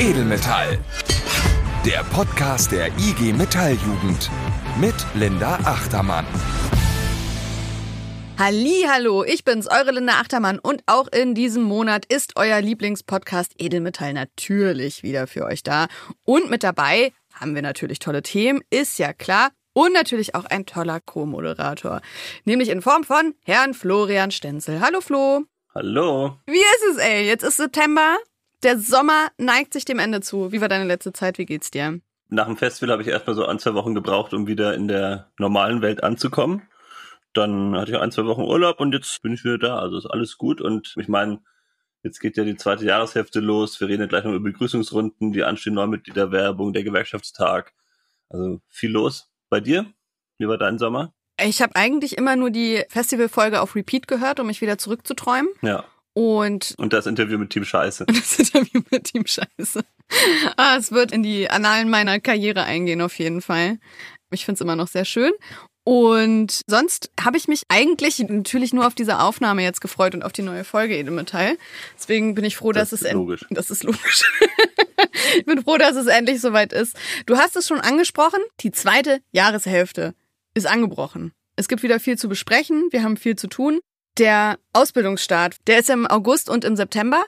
Edelmetall. Der Podcast der IG Metalljugend mit Linda Achtermann. Hallo, ich bin's, eure Linda Achtermann und auch in diesem Monat ist euer Lieblingspodcast Edelmetall natürlich wieder für euch da. Und mit dabei haben wir natürlich tolle Themen, ist ja klar. Und natürlich auch ein toller Co-Moderator. Nämlich in Form von Herrn Florian Stenzel. Hallo Flo. Hallo. Wie ist es, ey? Jetzt ist September. Der Sommer neigt sich dem Ende zu. Wie war deine letzte Zeit? Wie geht's dir? Nach dem Festival habe ich erstmal so ein, zwei Wochen gebraucht, um wieder in der normalen Welt anzukommen. Dann hatte ich ein, zwei Wochen Urlaub und jetzt bin ich wieder da. Also ist alles gut. Und ich meine, jetzt geht ja die zweite Jahreshälfte los. Wir reden ja gleich noch über Begrüßungsrunden, die anstehen Neumitgliederwerbung, der Gewerkschaftstag. Also viel los. Bei dir? Wie war dein Sommer? Ich habe eigentlich immer nur die Festivalfolge auf Repeat gehört, um mich wieder zurückzuträumen. Ja. Und, Und das Interview mit Team Scheiße. und das Interview mit Team Scheiße. Ah, es wird in die Annalen meiner Karriere eingehen, auf jeden Fall. Ich find's immer noch sehr schön. Und sonst habe ich mich eigentlich natürlich nur auf diese Aufnahme jetzt gefreut und auf die neue Folge Edelmetall. Deswegen bin ich froh, Das dass ist es logisch. Das ist logisch. ich bin froh, dass es endlich soweit ist. Du hast es schon angesprochen, die zweite Jahreshälfte ist angebrochen. Es gibt wieder viel zu besprechen, wir haben viel zu tun. Der Ausbildungsstart, der ist im August und im September.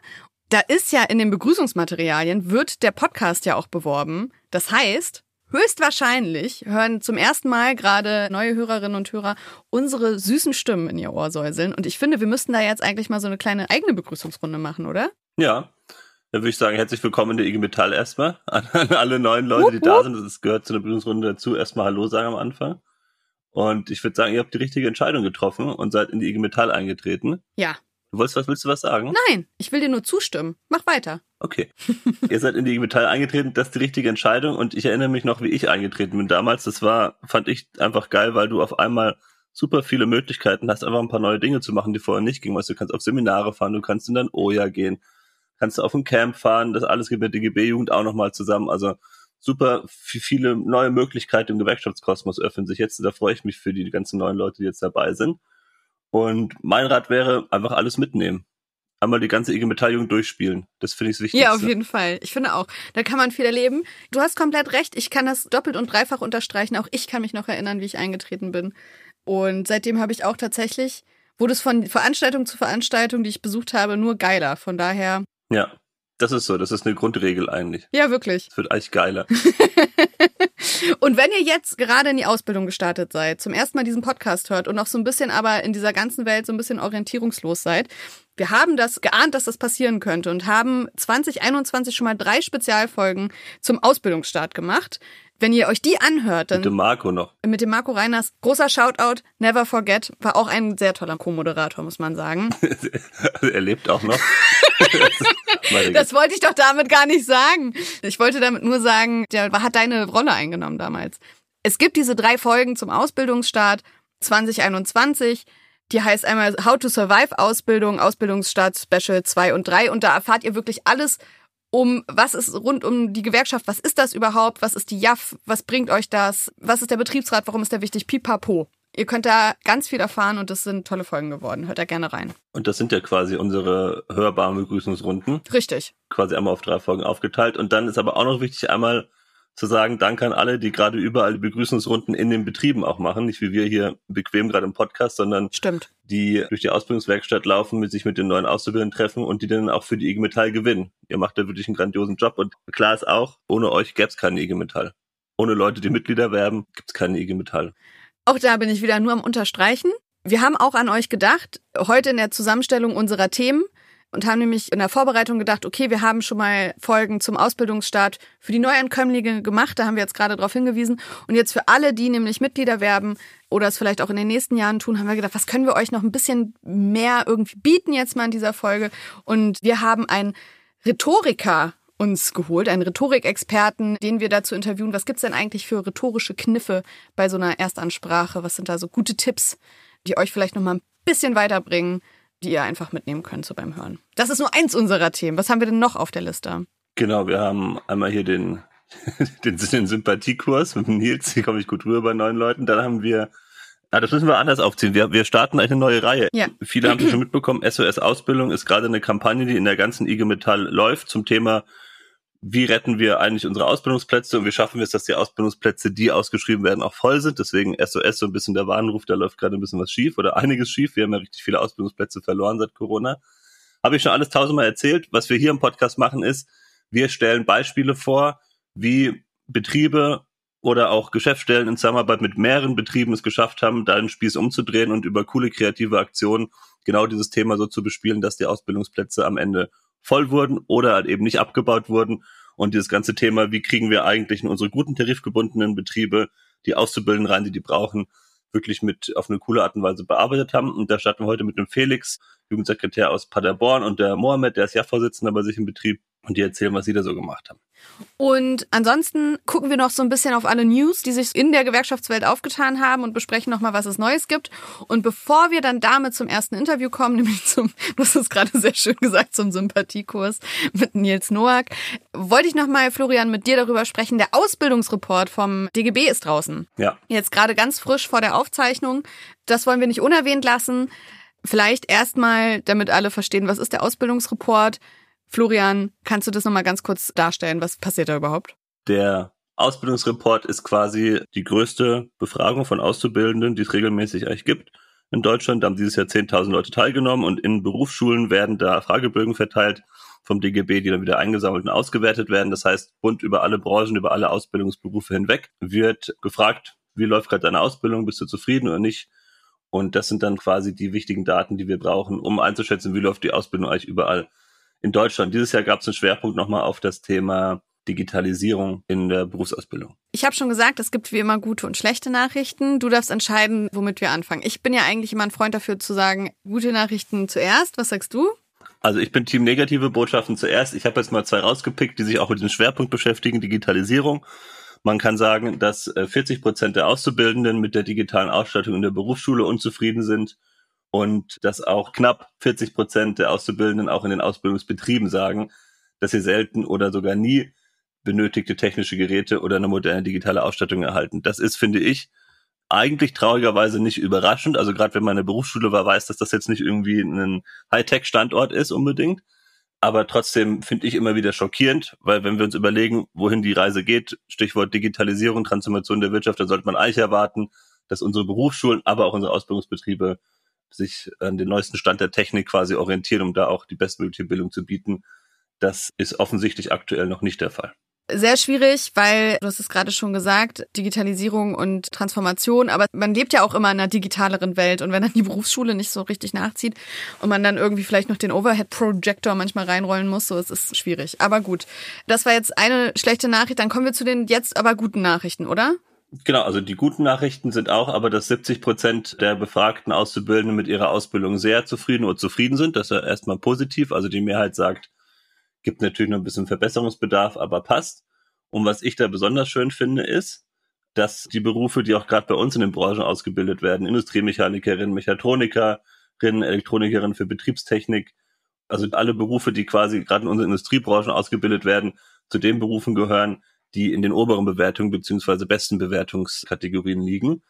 Da ist ja in den Begrüßungsmaterialien, wird der Podcast ja auch beworben. Das heißt, höchstwahrscheinlich hören zum ersten Mal gerade neue Hörerinnen und Hörer unsere süßen Stimmen in ihr Ohr säuseln. Und ich finde, wir müssten da jetzt eigentlich mal so eine kleine eigene Begrüßungsrunde machen, oder? Ja. Dann würde ich sagen, herzlich willkommen in der IG Metall erstmal. An, alle neuen Leute, die da sind. Das gehört zu einer Begrüßungsrunde dazu. Erstmal Hallo sagen am Anfang. Und ich würde sagen, ihr habt die richtige Entscheidung getroffen und seid in die IG Metall eingetreten. Ja. Du wolltest was, willst du was sagen? Nein, ich will dir nur zustimmen. Mach weiter. Okay. Ihr seid in die IG Metall eingetreten, das ist die richtige Entscheidung. Und ich erinnere mich noch, wie ich eingetreten bin damals. Das war, fand ich einfach geil, weil du auf einmal super viele Möglichkeiten hast, einfach ein paar neue Dinge zu machen, die vorher nicht gingen. Weißt, du du kannst auf Seminare fahren, du kannst in dein OJA gehen, kannst du auf ein Camp fahren, das alles geht mit der DGB-Jugend auch nochmal zusammen. Also super viele neue Möglichkeiten im Gewerkschaftskosmos öffnen sich jetzt. Da freue ich mich für die ganzen neuen Leute, die jetzt dabei sind. Und mein Rat wäre, einfach alles mitnehmen. Einmal die ganze IG Metalljugend durchspielen. Das finde ich das Wichtigste. Ja, auf jeden Fall. Ich finde auch, da kann man viel erleben. Du hast komplett recht. Ich kann das doppelt und dreifach unterstreichen. Auch ich kann mich noch erinnern, wie ich eingetreten bin. Und seitdem habe ich auch tatsächlich, wurde es von Veranstaltung zu Veranstaltung, die ich besucht habe, nur geiler. Von daher, Ja, das ist so. Das ist eine Grundregel eigentlich. ja, wirklich. Es wird eigentlich geiler. Und wenn ihr jetzt gerade in die Ausbildung gestartet seid, zum ersten Mal diesen Podcast hört und noch so ein bisschen aber in dieser ganzen Welt so ein bisschen orientierungslos seid, wir haben das geahnt, dass das passieren könnte und haben 2021 schon mal drei Spezialfolgen zum Ausbildungsstart gemacht. Wenn ihr euch die anhört, dann Mit dem Marco noch. mit dem Marco Reiners, großer Shoutout, Never Forget, war auch ein sehr toller Co-Moderator, muss man sagen. Also er lebt auch noch. Das wollte ich doch damit gar nicht sagen. Ich wollte damit nur sagen, der hat deine Rolle eingenommen damals. Es gibt diese drei Folgen zum Ausbildungsstart 2021. Die heißt einmal How to Survive Ausbildung, Ausbildungsstart Special 2 und 3. Und da erfahrt ihr wirklich alles um, was ist rund um die Gewerkschaft, was ist das überhaupt, was ist die JAF, was bringt euch das, was ist der Betriebsrat, warum ist der wichtig, pipapo. Ihr könnt da ganz viel erfahren und das sind tolle Folgen geworden. Hört da gerne rein. Und das sind ja quasi unsere hörbaren Begrüßungsrunden. Richtig. Quasi einmal auf drei Folgen aufgeteilt. Und dann ist aber auch noch wichtig, einmal zu sagen, danke an alle, die gerade überall die Begrüßungsrunden in den Betrieben auch machen. Nicht wie wir hier bequem gerade im Podcast, sondern Stimmt. die durch die Ausbildungswerkstatt laufen, mit sich mit den neuen Auszubildenden treffen und die dann auch für die IG Metall gewinnen. Ihr macht da wirklich einen grandiosen Job und klar ist auch, ohne euch gäbe es keine IG Metall. Ohne Leute, die Mitglieder werben, gibt es keine IG Metall. Auch da bin ich wieder nur am Unterstreichen. Wir haben auch an euch gedacht, heute in der Zusammenstellung unserer Themen und haben nämlich in der Vorbereitung gedacht, okay, wir haben schon mal Folgen zum Ausbildungsstart für die Neuankömmlinge gemacht, da haben wir jetzt gerade darauf hingewiesen. Und jetzt für alle, die nämlich Mitglieder werben oder es vielleicht auch in den nächsten Jahren tun, haben wir gedacht, was können wir euch noch ein bisschen mehr irgendwie bieten jetzt mal in dieser Folge? Und wir haben einen Rhetoriker uns geholt, einen Rhetorikexperten, den wir dazu interviewen. Was gibt's denn eigentlich für rhetorische Kniffe bei so einer Erstansprache? Was sind da so gute Tipps, die euch vielleicht noch mal ein bisschen weiterbringen, die ihr einfach mitnehmen könnt so beim Hören? Das ist nur eins unserer Themen. Was haben wir denn noch auf der Liste? Genau, wir haben einmal hier den, den, den Sympathiekurs mit dem Nils, hier komme ich gut rüber bei neuen Leuten. Dann haben wir, ah, das müssen wir anders aufziehen. Wir, wir starten eine neue Reihe. Ja. Viele haben es schon mitbekommen, SOS Ausbildung ist gerade eine Kampagne, die in der ganzen IG Metall läuft zum Thema wie retten wir eigentlich unsere Ausbildungsplätze und wie schaffen wir es, dass die Ausbildungsplätze, die ausgeschrieben werden, auch voll sind. Deswegen SOS so ein bisschen der Warnruf, da läuft gerade ein bisschen was schief oder einiges schief. Wir haben ja richtig viele Ausbildungsplätze verloren seit Corona. Habe ich schon alles tausendmal erzählt. Was wir hier im Podcast machen ist, wir stellen Beispiele vor, wie Betriebe oder auch Geschäftsstellen in Zusammenarbeit mit mehreren Betrieben es geschafft haben, da den Spieß umzudrehen und über coole kreative Aktionen genau dieses Thema so zu bespielen, dass die Ausbildungsplätze am Ende voll wurden oder halt eben nicht abgebaut wurden. Und dieses ganze Thema, wie kriegen wir eigentlich in unsere guten tarifgebundenen Betriebe die Auszubildenden rein, die die brauchen, wirklich mit auf eine coole Art und Weise bearbeitet haben. Und da starten wir heute mit dem Felix, Jugendsekretär aus Paderborn und der Mohammed, der ist ja Vorsitzender bei sich im Betrieb und die erzählen, was sie da so gemacht haben. Und ansonsten gucken wir noch so ein bisschen auf alle News, die sich in der Gewerkschaftswelt aufgetan haben und besprechen nochmal, was es Neues gibt. Und bevor wir dann damit zum ersten Interview kommen, nämlich zum, du hast es gerade sehr schön gesagt, zum Sympathiekurs mit Nils Noack, wollte ich nochmal, Florian, mit dir darüber sprechen. Der Ausbildungsreport vom DGB ist draußen. Ja. Jetzt gerade ganz frisch vor der Aufzeichnung. Das wollen wir nicht unerwähnt lassen. Vielleicht erstmal, damit alle verstehen, was ist der Ausbildungsreport? Florian, kannst du das nochmal ganz kurz darstellen? Was passiert da überhaupt? Der Ausbildungsreport ist quasi die größte Befragung von Auszubildenden, die es regelmäßig eigentlich gibt. In Deutschland haben dieses Jahr 10.000 Leute teilgenommen und in Berufsschulen werden da Fragebögen verteilt vom DGB, die dann wieder eingesammelt und ausgewertet werden. Das heißt, bunt über alle Branchen, über alle Ausbildungsberufe hinweg wird gefragt, wie läuft gerade deine Ausbildung, bist du zufrieden oder nicht? Und das sind dann quasi die wichtigen Daten, die wir brauchen, um einzuschätzen, wie läuft die Ausbildung eigentlich überall in Deutschland. Dieses Jahr gab es einen Schwerpunkt nochmal auf das Thema Digitalisierung in der Berufsausbildung. Ich habe schon gesagt, es gibt wie immer gute und schlechte Nachrichten. Du darfst entscheiden, womit wir anfangen. Ich bin ja eigentlich immer ein Freund dafür zu sagen, gute Nachrichten zuerst. Was sagst du? Also ich bin Team negative Botschaften zuerst. Ich habe jetzt mal zwei rausgepickt, die sich auch mit dem Schwerpunkt beschäftigen, Digitalisierung. Man kann sagen, dass 40 äh, Prozent der Auszubildenden mit der digitalen Ausstattung in der Berufsschule unzufrieden sind und dass auch knapp 40 Prozent der Auszubildenden auch in den Ausbildungsbetrieben sagen, dass sie selten oder sogar nie benötigte technische Geräte oder eine moderne digitale Ausstattung erhalten. Das ist, finde ich, eigentlich traurigerweise nicht überraschend. Also gerade wenn man in der Berufsschule war, weiß, dass das jetzt nicht irgendwie ein Hightech-Standort ist unbedingt. Aber trotzdem finde ich immer wieder schockierend, weil wenn wir uns überlegen, wohin die Reise geht, Stichwort Digitalisierung, Transformation der Wirtschaft, dann sollte man eigentlich erwarten, dass unsere Berufsschulen, aber auch unsere Ausbildungsbetriebe sich an den neuesten Stand der Technik quasi orientieren, um da auch die bestmögliche Bildung zu bieten. Das ist offensichtlich aktuell noch nicht der Fall. Sehr schwierig, weil du hast es gerade schon gesagt, Digitalisierung und Transformation, aber man lebt ja auch immer in einer digitaleren Welt und wenn dann die Berufsschule nicht so richtig nachzieht und man dann irgendwie vielleicht noch den Overhead Projector manchmal reinrollen muss, so es ist schwierig. Aber gut, das war jetzt eine schlechte Nachricht, dann kommen wir zu den jetzt aber guten Nachrichten, oder? Genau, also die guten Nachrichten sind auch, aber dass 70 Prozent der befragten Auszubildenden mit ihrer Ausbildung sehr zufrieden oder zufrieden sind. Das ist ja erstmal positiv. Also die Mehrheit sagt, gibt natürlich noch ein bisschen Verbesserungsbedarf, aber passt. Und was ich da besonders schön finde, ist, dass die Berufe, die auch gerade bei uns in den Branchen ausgebildet werden, Industriemechanikerin, Mechatronikerin, Elektronikerin für Betriebstechnik, also alle Berufe, die quasi gerade in unseren Industriebranchen ausgebildet werden, zu den Berufen gehören, die in den oberen Bewertungen beziehungsweise besten Bewertungskategorien liegen.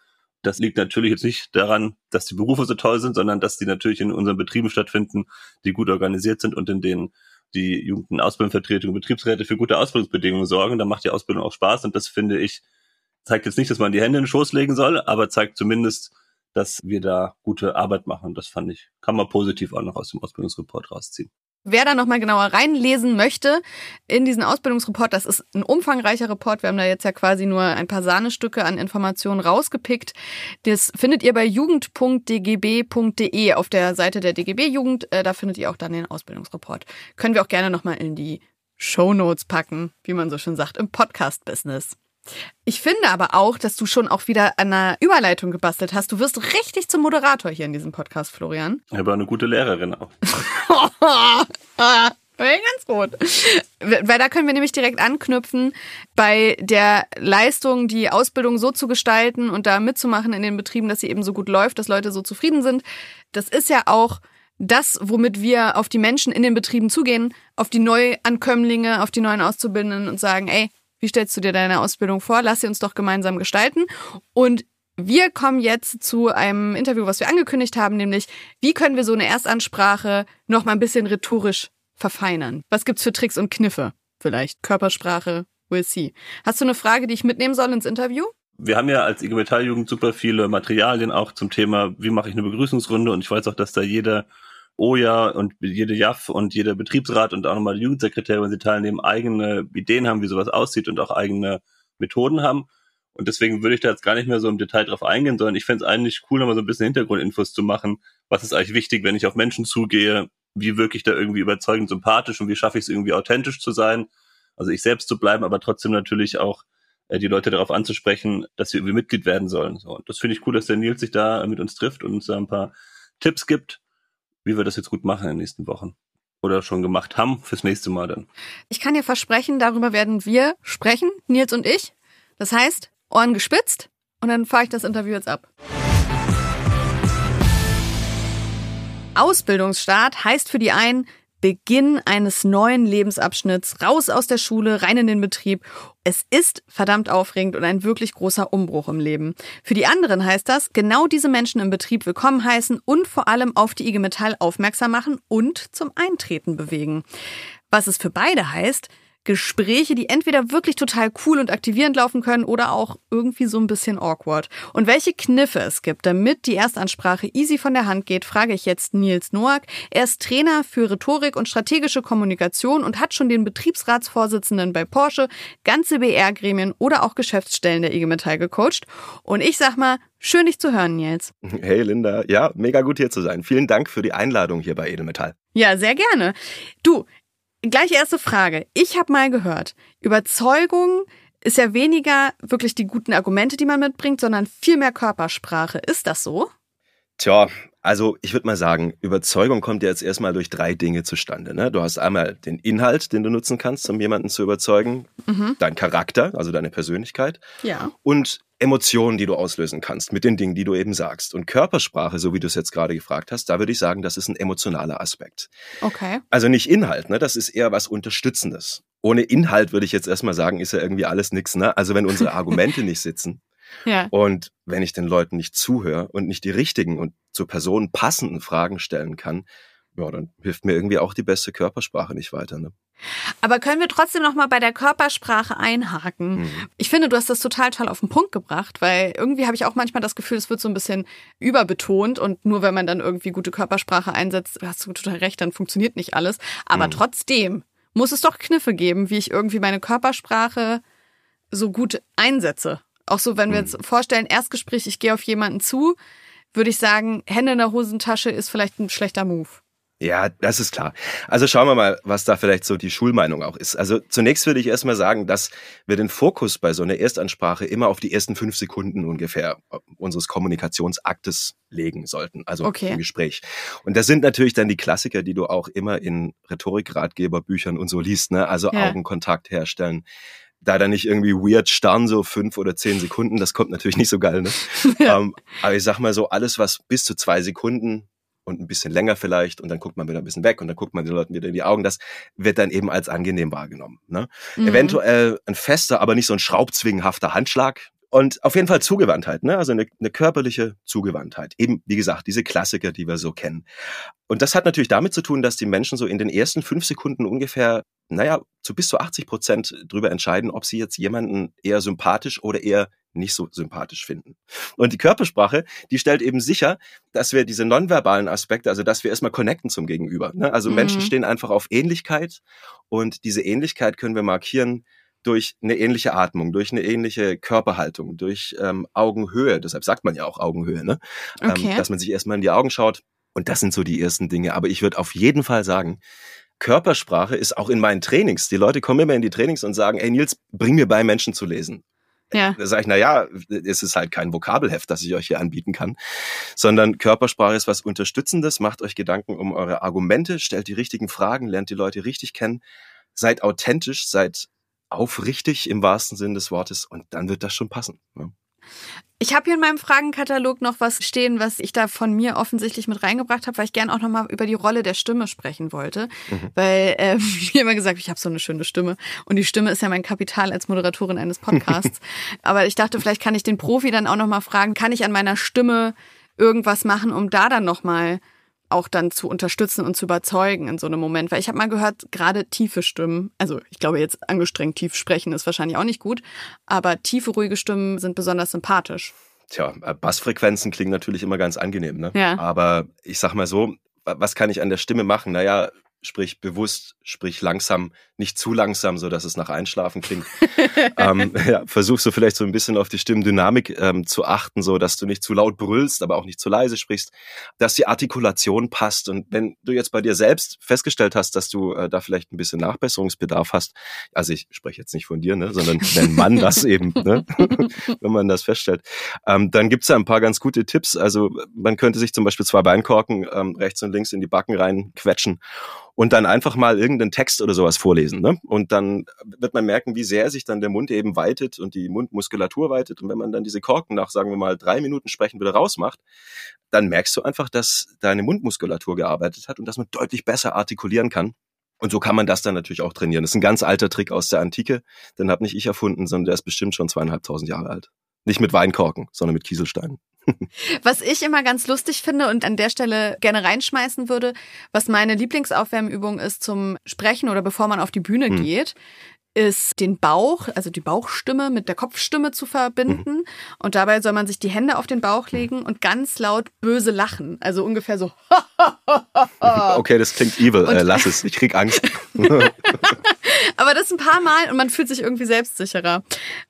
Das liegt natürlich jetzt nicht daran, dass die Berufe so toll sind, sondern dass die natürlich in unseren Betrieben stattfinden, die gut organisiert sind und in denen die Jugend- Ausbildungsvertretung, Betriebsräte für gute Ausbildungsbedingungen sorgen. Da macht die Ausbildung auch Spaß und das finde ich, zeigt jetzt nicht, dass man die Hände in den Schoß legen soll, aber zeigt zumindest, dass wir da gute Arbeit machen. Das fand ich, kann man positiv auch noch aus dem Ausbildungsreport rausziehen. Wer da nochmal genauer reinlesen möchte in diesen Ausbildungsreport, das ist ein umfangreicher Report. Wir haben da jetzt ja quasi nur ein paar Sahnestücke an Informationen rausgepickt. Das findet ihr bei jugend.dgb.de auf der Seite der DGB Jugend. Äh, da findet ihr auch dann den Ausbildungsreport. Können wir auch gerne nochmal in die Show Notes packen, wie man so schön sagt, im Podcast-Business. Ich finde aber auch, dass du schon auch wieder an einer Überleitung gebastelt hast. Du wirst richtig zum Moderator hier in diesem Podcast, Florian. Ich habe eine gute Lehrerin auch. Ganz gut. Weil da können wir nämlich direkt anknüpfen, bei der Leistung, die Ausbildung so zu gestalten und da mitzumachen in den Betrieben, dass sie eben so gut läuft, dass Leute so zufrieden sind. Das ist ja auch das, womit wir auf die Menschen in den Betrieben zugehen, auf die Neuankömmlinge, auf die neuen Auszubildenden und sagen, ey, wie stellst du dir deine Ausbildung vor? Lass sie uns doch gemeinsam gestalten. Und wir kommen jetzt zu einem Interview, was wir angekündigt haben, nämlich wie können wir so eine Erstansprache noch mal ein bisschen rhetorisch verfeinern? Was gibt's für Tricks und Kniffe? vielleicht. Körpersprache, we'll see. Hast du eine Frage, die ich mitnehmen soll ins Interview? Wir haben ja als IG Metall-Jugend super viele Materialien auch zum Thema, wie mache ich eine Begrüßungsrunde und ich weiß auch, dass da jeder OJA und jede JAF und jeder Betriebsrat und auch nochmal die Jugendsekretäre, wenn sie teilnehmen, eigene Ideen haben, wie sowas aussieht und auch eigene Methoden haben. Und deswegen würde ich da jetzt gar nicht mehr so im Detail drauf eingehen, sondern ich fände es eigentlich cool, nochmal so ein bisschen Hintergrundinfos zu machen. Was ist eigentlich wichtig, wenn ich auf Menschen zugehe? Wie wirklich da irgendwie überzeugend sympathisch und wie schaffe ich es irgendwie authentisch zu sein? Also ich selbst zu bleiben, aber trotzdem natürlich auch äh, die Leute darauf anzusprechen, dass sie irgendwie Mitglied werden sollen. So, und das finde ich cool, dass der Nils sich da mit uns trifft und uns da ein paar Tipps gibt, wie wir das jetzt gut machen in den nächsten Wochen. Oder schon gemacht haben fürs nächste Mal dann. Ich kann dir versprechen, darüber werden wir sprechen, Nils und ich. Das heißt, Ohren gespitzt und dann fahre ich das Interview jetzt ab. Ausbildungsstart heißt für die einen Beginn eines neuen Lebensabschnitts, raus aus der Schule, rein in den Betrieb. Es ist verdammt aufregend und ein wirklich großer Umbruch im Leben. Für die anderen heißt das, genau diese Menschen im Betrieb willkommen heißen und vor allem auf die IG Metall aufmerksam machen und zum Eintreten bewegen. Was es für beide heißt, Gespräche, die entweder wirklich total cool und aktivierend laufen können oder auch irgendwie so ein bisschen awkward. Und welche Kniffe es gibt, damit die Erstansprache easy von der Hand geht, frage ich jetzt Nils Noack. Er ist Trainer für Rhetorik und strategische Kommunikation und hat schon den Betriebsratsvorsitzenden bei Porsche, ganze BR-Gremien oder auch Geschäftsstellen der IG Metall gecoacht. Und ich sag mal, schön dich zu hören, Nils. Hey Linda, ja, mega gut hier zu sein. Vielen Dank für die Einladung hier bei Edelmetall. Ja, sehr gerne. Du, Gleich erste Frage. Ich habe mal gehört, Überzeugung ist ja weniger wirklich die guten Argumente, die man mitbringt, sondern viel mehr Körpersprache. Ist das so? Tja, also ich würde mal sagen, Überzeugung kommt ja jetzt erstmal durch drei Dinge zustande. Ne? Du hast einmal den Inhalt, den du nutzen kannst, um jemanden zu überzeugen, mhm. dein Charakter, also deine Persönlichkeit ja. und Emotionen, die du auslösen kannst mit den Dingen, die du eben sagst. Und Körpersprache, so wie du es jetzt gerade gefragt hast, da würde ich sagen, das ist ein emotionaler Aspekt. Okay. Also nicht Inhalt, ne? das ist eher was Unterstützendes. Ohne Inhalt würde ich jetzt erstmal sagen, ist ja irgendwie alles nix. Ne? Also wenn unsere Argumente nicht sitzen ja. und wenn ich den Leuten nicht zuhöre und nicht die richtigen und zur Person passenden Fragen stellen kann, ja, dann hilft mir irgendwie auch die beste Körpersprache nicht weiter. Ne? Aber können wir trotzdem noch mal bei der Körpersprache einhaken? Mhm. Ich finde, du hast das total toll auf den Punkt gebracht, weil irgendwie habe ich auch manchmal das Gefühl, es wird so ein bisschen überbetont und nur wenn man dann irgendwie gute Körpersprache einsetzt, hast du total recht, dann funktioniert nicht alles. Aber mhm. trotzdem muss es doch Kniffe geben, wie ich irgendwie meine Körpersprache so gut einsetze. Auch so, wenn wir mhm. jetzt vorstellen, Erstgespräch, ich gehe auf jemanden zu, würde ich sagen, Hände in der Hosentasche ist vielleicht ein schlechter Move. Ja, das ist klar. Also schauen wir mal, was da vielleicht so die Schulmeinung auch ist. Also zunächst würde ich erstmal sagen, dass wir den Fokus bei so einer Erstansprache immer auf die ersten fünf Sekunden ungefähr äh, unseres Kommunikationsaktes legen sollten, also okay. im Gespräch. Und das sind natürlich dann die Klassiker, die du auch immer in Rhetorikratgeberbüchern und so liest, ne? Also ja. Augenkontakt herstellen, da dann nicht irgendwie weird starren, so fünf oder zehn Sekunden, das kommt natürlich nicht so geil, ne? Ja. Ähm, aber ich sag mal so, alles, was bis zu zwei Sekunden und ein bisschen länger vielleicht und dann guckt man wieder ein bisschen weg und dann guckt man den Leuten wieder in die Augen. Das wird dann eben als angenehm wahrgenommen. Ne? Mhm. Eventuell ein fester, aber nicht so ein schraubzwingenhafter Handschlag. Und auf jeden Fall Zugewandtheit, ne? also eine, eine körperliche Zugewandtheit. Eben, wie gesagt, diese Klassiker, die wir so kennen. Und das hat natürlich damit zu tun, dass die Menschen so in den ersten fünf Sekunden ungefähr, naja, zu bis zu 80 Prozent drüber entscheiden, ob sie jetzt jemanden eher sympathisch oder eher nicht so sympathisch finden. Und die Körpersprache, die stellt eben sicher, dass wir diese nonverbalen Aspekte, also dass wir erstmal connecten zum Gegenüber. Ne? Also mhm. Menschen stehen einfach auf Ähnlichkeit und diese Ähnlichkeit können wir markieren durch eine ähnliche Atmung, durch eine ähnliche Körperhaltung, durch ähm, Augenhöhe. Deshalb sagt man ja auch Augenhöhe, ne? Ähm, okay. Ähm, dass man sich erstmal in die Augen schaut. Und das sind so die ersten Dinge. Aber ich würde auf jeden Fall sagen, Körpersprache ist auch in meinen Trainings. Die Leute kommen immer in die Trainings und sagen, ey Nils, bring mir bei, Menschen zu lesen. Ja. Da sage ich, na ja, es ist halt kein Vokabelheft, das ich euch hier anbieten kann, sondern Körpersprache ist was Unterstützendes. Macht euch Gedanken um eure Argumente, stellt die richtigen Fragen, lernt die Leute richtig kennen, seid authentisch, seid aufrichtig im wahrsten Sinn des Wortes und dann wird das schon passen. Ne? Ich habe hier in meinem Fragenkatalog noch was stehen, was ich da von mir offensichtlich mit reingebracht habe, weil ich gerne auch nochmal über die Rolle der Stimme sprechen wollte. Mhm. Weil äh, mir immer gesagt, ich habe so eine schöne Stimme. Und die Stimme ist ja mein Kapital als Moderatorin eines Podcasts. Aber ich dachte, vielleicht kann ich den Profi dann auch nochmal fragen, kann ich an meiner Stimme irgendwas machen, um da dann nochmal auch dann zu unterstützen und zu überzeugen in so einem Moment. Weil ich habe mal gehört, gerade tiefe Stimmen, also ich glaube jetzt angestrengt tief sprechen ist wahrscheinlich auch nicht gut, aber tiefe, ruhige Stimmen sind besonders sympathisch. Tja, äh, Bassfrequenzen klingen natürlich immer ganz angenehm, ne? Ja. Aber ich sag mal so, was kann ich an der Stimme machen? Naja, sprich bewusst, sprich langsam, nicht zu langsam, so dass es nach Einschlafen klingt. ähm, ja, versuchst du vielleicht so ein bisschen auf die Stimmdynamik ähm, zu achten, so dass du nicht zu laut brüllst, aber auch nicht zu leise sprichst, dass die Artikulation passt. Und wenn du jetzt bei dir selbst festgestellt hast, dass du äh, da vielleicht ein bisschen Nachbesserungsbedarf hast, also ich spreche jetzt nicht von dir, ne, sondern wenn man das eben, ne, wenn man das feststellt, ähm, dann gibt's da ein paar ganz gute Tipps. Also man könnte sich zum Beispiel zwei Beinkorken ähm, rechts und links in die Backen rein quetschen und dann einfach mal irgendeinen Text oder sowas vorlesen. Ne? Und dann wird man merken, wie sehr sich dann der Mund eben weitet und die Mundmuskulatur weitet. Und wenn man dann diese Korken nach, sagen wir mal, drei Minuten Sprechen wieder rausmacht, dann merkst du einfach, dass deine Mundmuskulatur gearbeitet hat und dass man deutlich besser artikulieren kann. Und so kann man das dann natürlich auch trainieren. Das ist ein ganz alter Trick aus der Antike. Den habe nicht ich erfunden, sondern der ist bestimmt schon zweieinhalbtausend Jahre alt. Nicht mit Weinkorken, sondern mit Kieselsteinen. Was ich immer ganz lustig finde und an der Stelle gerne reinschmeißen würde, was meine Lieblingsaufwärmübung ist zum Sprechen oder bevor man auf die Bühne Hm. geht, ist den Bauch, also die Bauchstimme mit der Kopfstimme zu verbinden. Mhm. Und dabei soll man sich die Hände auf den Bauch legen und ganz laut böse lachen. Also ungefähr so. Okay, das klingt evil. Äh, lass es. Ich krieg Angst. Aber das ein paar Mal und man fühlt sich irgendwie selbstsicherer.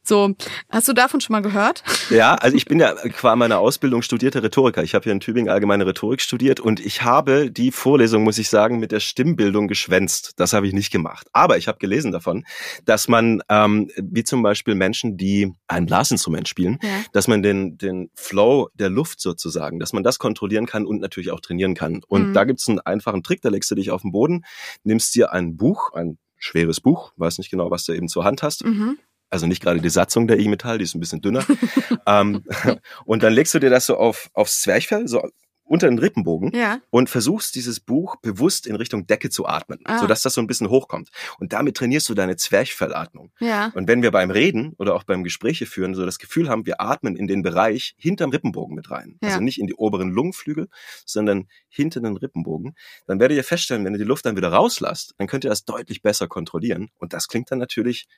So, hast du davon schon mal gehört? Ja, also ich bin ja qua meiner Ausbildung studierter Rhetoriker. Ich habe hier in Tübingen allgemeine Rhetorik studiert und ich habe die Vorlesung, muss ich sagen, mit der Stimmbildung geschwänzt. Das habe ich nicht gemacht. Aber ich habe gelesen davon, dass man, ähm, wie zum Beispiel Menschen, die ein Blasinstrument spielen, Ja. dass man den, den Flow der Luft sozusagen, dass man das kontrollieren kann und natürlich auch trainieren kann. Und Mhm. da gibt's einen einfachen Trick, da legst du dich auf den Boden, nimmst dir ein Buch, ein schweres Buch, weiß nicht genau, was du eben zur Hand hast, Mhm. also nicht gerade die Satzung der E-Metall, die ist ein bisschen dünner. ähm, und dann legst du dir das so auf, aufs Zwerchfell, so unter den Rippenbogen Ja. und versuchst dieses Buch bewusst in Richtung Decke zu atmen, Ah. sodass das so ein bisschen hochkommt. Und damit trainierst du deine Zwerchfellatmung. Ja. Und wenn wir beim Reden oder auch beim Gespräche führen so das Gefühl haben, wir atmen in den Bereich hinterm Rippenbogen mit rein, Ja. also nicht in die oberen Lungenflügel, sondern hinter den Rippenbogen, dann werdet ihr feststellen, wenn ihr die Luft dann wieder rauslasst, dann könnt ihr das deutlich besser kontrollieren. Und das klingt dann natürlich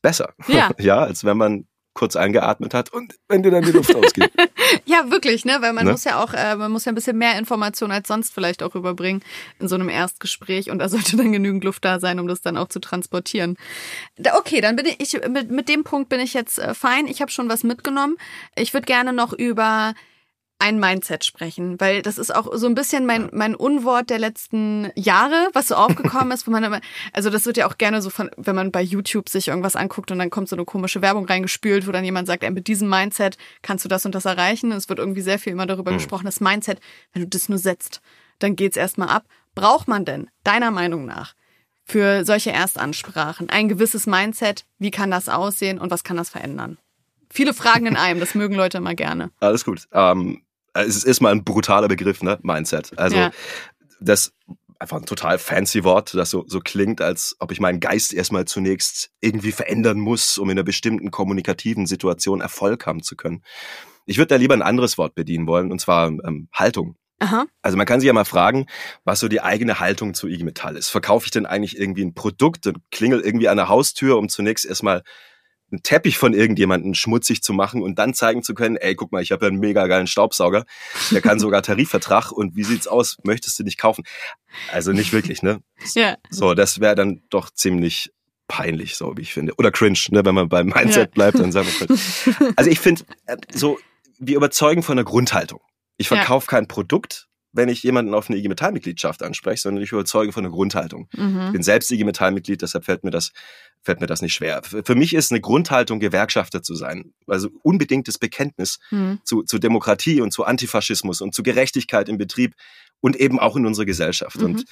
besser. Ja. ja, als wenn man kurz eingeatmet hat und wenn dir dann die Luft ausgeht. Ja, wirklich, ne? Weil man Ne? muss ja auch, äh, man muss ja ein bisschen mehr Information als sonst vielleicht auch überbringen in so einem Erstgespräch und da sollte dann genügend Luft da sein, um das dann auch zu transportieren. Da, okay, dann bin ich, ich mit, mit dem Punkt bin ich jetzt äh, fein. Ich habe schon was mitgenommen. Ich würde gerne noch über ein Mindset sprechen, weil das ist auch so ein bisschen mein, mein Unwort der letzten Jahre, was so aufgekommen ist, wo man immer, also das wird ja auch gerne so von, wenn man bei YouTube sich irgendwas anguckt und dann kommt so eine komische Werbung reingespült, wo dann jemand sagt, ey, mit diesem Mindset kannst du das und das erreichen. Es wird irgendwie sehr viel immer darüber gesprochen, das Mindset, wenn du das nur setzt, dann geht's erstmal ab. Braucht man denn, deiner Meinung nach, für solche Erstansprachen ein gewisses Mindset? Wie kann das aussehen und was kann das verändern? Viele Fragen in einem, das mögen Leute immer gerne. Alles gut. Ähm, es ist erstmal ein brutaler Begriff, ne? Mindset. Also Ja. das einfach ein total fancy Wort, das so, so klingt, als ob ich meinen Geist erstmal zunächst irgendwie verändern muss, um in einer bestimmten kommunikativen Situation Erfolg haben zu können. Ich würde da lieber ein anderes Wort bedienen wollen, und zwar ähm, Haltung. Aha. Also man kann sich ja mal fragen, was so die eigene Haltung zu IG Metall ist. Verkaufe ich denn eigentlich irgendwie ein Produkt und klingel irgendwie an der Haustür, um zunächst erstmal einen Teppich von irgendjemandem schmutzig zu machen und dann zeigen zu können, ey, guck mal, ich habe ja einen mega geilen Staubsauger, der kann sogar Tarifvertrag und wie sieht's aus, möchtest du nicht kaufen? Also nicht wirklich, ne? Ja. So, das wäre dann doch ziemlich peinlich, so wie ich finde. Oder cringe, ne? wenn man beim Mindset Ja. bleibt, dann sagen wir cringe. Also ich finde, äh, so, wir überzeugen von der Grundhaltung. Ich Ja. verkaufe kein Produkt, wenn ich jemanden auf eine IG Metall-Mitgliedschaft anspreche, sondern ich überzeuge von der Grundhaltung. Ich Mhm. bin selbst IG Metall-Mitglied, deshalb fällt mir das fällt mir das nicht schwer. Für mich ist eine Grundhaltung, Gewerkschafter zu sein. Also unbedingtes Bekenntnis Mhm. zu, zu Demokratie und zu Antifaschismus und zu Gerechtigkeit im Betrieb und eben auch in unserer Gesellschaft. Mhm. Und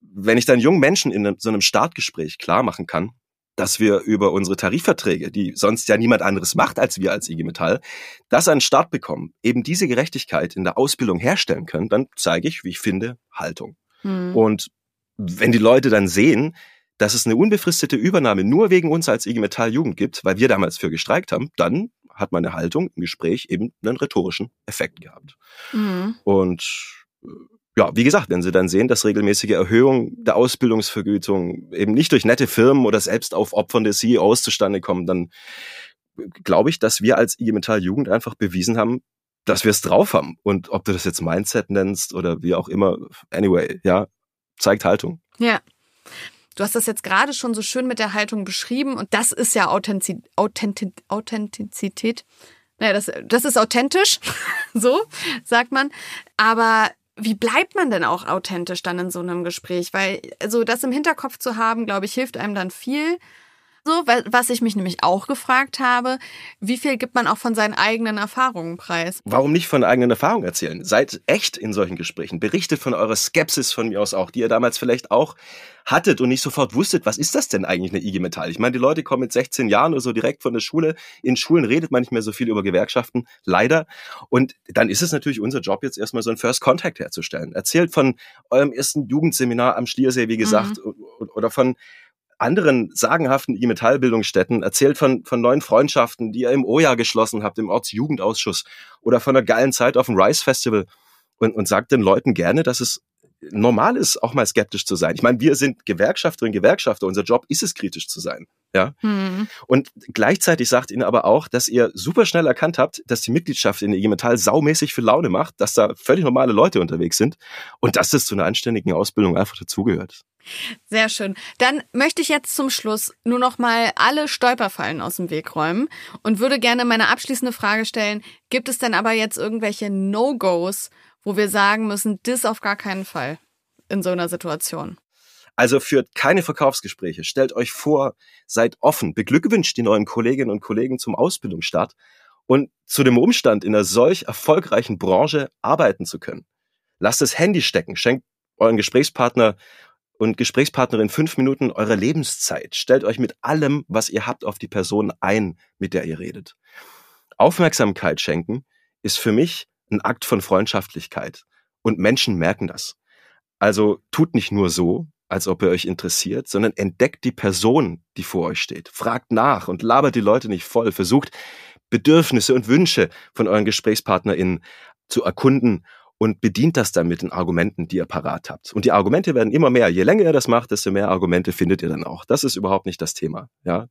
wenn ich dann jungen Menschen in so einem Startgespräch klar machen kann, dass wir über unsere Tarifverträge, die sonst ja niemand anderes macht als wir als IG Metall, das einen Start bekommen, eben diese Gerechtigkeit in der Ausbildung herstellen können, dann zeige ich, wie ich finde, Haltung. Mhm. Und wenn die Leute dann sehen, dass es eine unbefristete Übernahme nur wegen uns als IG Metall Jugend gibt, weil wir damals für gestreikt haben, dann hat meine Haltung im Gespräch eben einen rhetorischen Effekt gehabt. Mhm. Und äh, ja, wie gesagt, wenn Sie dann sehen, dass regelmäßige Erhöhungen der Ausbildungsvergütung eben nicht durch nette Firmen oder selbst auf aufopfernde CEOs zustande kommen, dann glaube ich, dass wir als IG Metall Jugend einfach bewiesen haben, dass wir es drauf haben. Und ob du das jetzt Mindset nennst oder wie auch immer, anyway, ja, zeigt Haltung. Ja. Du hast das jetzt gerade schon so schön mit der Haltung beschrieben und das ist ja Authentizität. Authentizität. Naja, das, das ist authentisch, so sagt man. Aber wie bleibt man denn auch authentisch dann in so einem Gespräch? Weil, also das im Hinterkopf zu haben, glaube ich, hilft einem dann viel. So, was ich mich nämlich auch gefragt habe, wie viel gibt man auch von seinen eigenen Erfahrungen preis? Warum nicht von eigenen Erfahrungen erzählen? Seid echt in solchen Gesprächen. Berichtet von eurer Skepsis von mir aus auch, die ihr damals vielleicht auch hattet und nicht sofort wusstet, was ist das denn eigentlich eine IG Metall? Ich meine, die Leute kommen mit 16 Jahren oder so direkt von der Schule. In Schulen redet man nicht mehr so viel über Gewerkschaften, leider. Und dann ist es natürlich unser Job, jetzt erstmal so einen First Contact herzustellen. Erzählt von eurem ersten Jugendseminar am Schliersee, wie gesagt, mhm. oder von anderen sagenhaften IG Metall-Bildungsstätten, erzählt von, von neuen Freundschaften, die ihr im OJA geschlossen habt, im Ortsjugendausschuss oder von einer geilen Zeit auf dem Rice Festival und, und sagt den Leuten gerne, dass es normal ist, auch mal skeptisch zu sein. Ich meine, wir sind Gewerkschafterinnen, Gewerkschafter. Unser Job ist es, kritisch zu sein. Ja. Mhm. Und gleichzeitig sagt ihnen aber auch, dass ihr super schnell erkannt habt, dass die Mitgliedschaft in der IG Metall saumäßig für Laune macht, dass da völlig normale Leute unterwegs sind und dass das zu einer anständigen Ausbildung einfach dazugehört. Sehr schön. Dann möchte ich jetzt zum Schluss nur noch mal alle Stolperfallen aus dem Weg räumen und würde gerne meine abschließende Frage stellen. Gibt es denn aber jetzt irgendwelche No-Gos, wo wir sagen müssen, das auf gar keinen Fall in so einer Situation? Also führt keine Verkaufsgespräche. Stellt euch vor, seid offen, beglückwünscht die neuen Kolleginnen und Kollegen zum Ausbildungsstart und zu dem Umstand, in einer solch erfolgreichen Branche arbeiten zu können. Lasst das Handy stecken, schenkt euren Gesprächspartner und Gesprächspartnerin fünf Minuten eurer Lebenszeit. Stellt euch mit allem, was ihr habt, auf die Person ein, mit der ihr redet. Aufmerksamkeit schenken ist für mich ein Akt von Freundschaftlichkeit. Und Menschen merken das. Also tut nicht nur so, als ob ihr euch interessiert, sondern entdeckt die Person, die vor euch steht. Fragt nach und labert die Leute nicht voll. Versucht Bedürfnisse und Wünsche von euren GesprächspartnerInnen zu erkunden und bedient das dann mit den Argumenten, die ihr parat habt. Und die Argumente werden immer mehr. Je länger ihr das macht, desto mehr Argumente findet ihr dann auch. Das ist überhaupt nicht das Thema. Ja,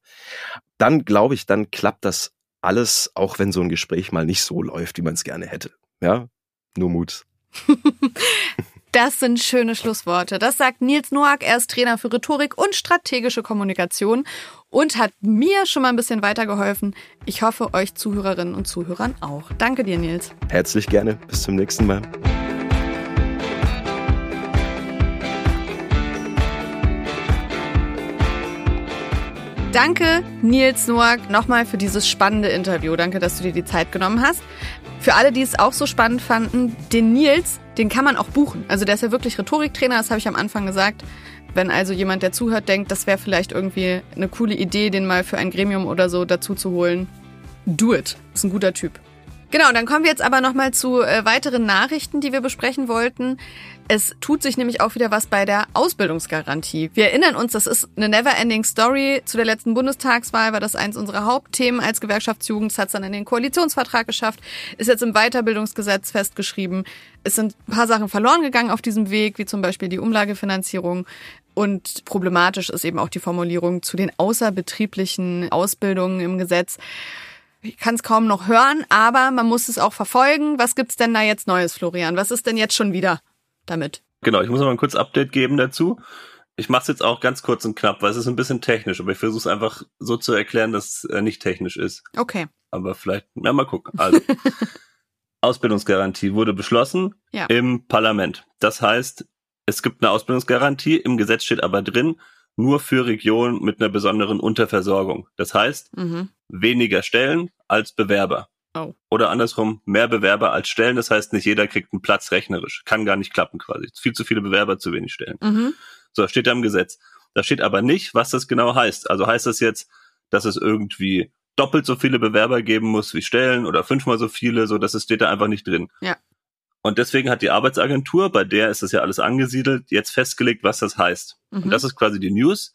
dann glaube ich, dann klappt das alles, auch wenn so ein Gespräch mal nicht so läuft, wie man es gerne hätte. Ja, nur Mut. Das sind schöne Schlussworte. Das sagt Nils Noack. Er ist Trainer für Rhetorik und strategische Kommunikation und hat mir schon mal ein bisschen weitergeholfen. Ich hoffe, euch Zuhörerinnen und Zuhörern auch. Danke dir, Nils. Herzlich gerne. Bis zum nächsten Mal. Danke, Nils Noack, nochmal für dieses spannende Interview. Danke, dass du dir die Zeit genommen hast. Für alle, die es auch so spannend fanden, den Nils, den kann man auch buchen. Also der ist ja wirklich Rhetoriktrainer, das habe ich am Anfang gesagt. Wenn also jemand, der zuhört, denkt, das wäre vielleicht irgendwie eine coole Idee, den mal für ein Gremium oder so dazu zu holen, do it. Ist ein guter Typ. Genau, dann kommen wir jetzt aber nochmal zu äh, weiteren Nachrichten, die wir besprechen wollten. Es tut sich nämlich auch wieder was bei der Ausbildungsgarantie. Wir erinnern uns, das ist eine never-ending Story. Zu der letzten Bundestagswahl war das eins unserer Hauptthemen als Gewerkschaftsjugend. Hat es dann in den Koalitionsvertrag geschafft, ist jetzt im Weiterbildungsgesetz festgeschrieben. Es sind ein paar Sachen verloren gegangen auf diesem Weg, wie zum Beispiel die Umlagefinanzierung. Und problematisch ist eben auch die Formulierung zu den außerbetrieblichen Ausbildungen im Gesetz. Ich kann es kaum noch hören, aber man muss es auch verfolgen. Was gibt's denn da jetzt Neues, Florian? Was ist denn jetzt schon wieder damit? Genau, ich muss noch mal ein kurzes Update geben dazu. Ich mache es jetzt auch ganz kurz und knapp, weil es ist ein bisschen technisch, aber ich versuche es einfach so zu erklären, dass es äh, nicht technisch ist. Okay. Aber vielleicht, ja, mal gucken. Also, Ausbildungsgarantie wurde beschlossen ja. im Parlament. Das heißt, es gibt eine Ausbildungsgarantie, im Gesetz steht aber drin, nur für Regionen mit einer besonderen Unterversorgung. Das heißt, mhm. weniger Stellen als Bewerber. Oh. Oder andersrum, mehr Bewerber als Stellen. Das heißt, nicht jeder kriegt einen Platz rechnerisch. Kann gar nicht klappen quasi. Viel zu viele Bewerber, zu wenig Stellen. Mhm. So, steht da im Gesetz. Da steht aber nicht, was das genau heißt. Also heißt das jetzt, dass es irgendwie doppelt so viele Bewerber geben muss wie Stellen oder fünfmal so viele, so das steht da einfach nicht drin. Ja. Und deswegen hat die Arbeitsagentur, bei der ist das ja alles angesiedelt, jetzt festgelegt, was das heißt. Mhm. Und das ist quasi die News.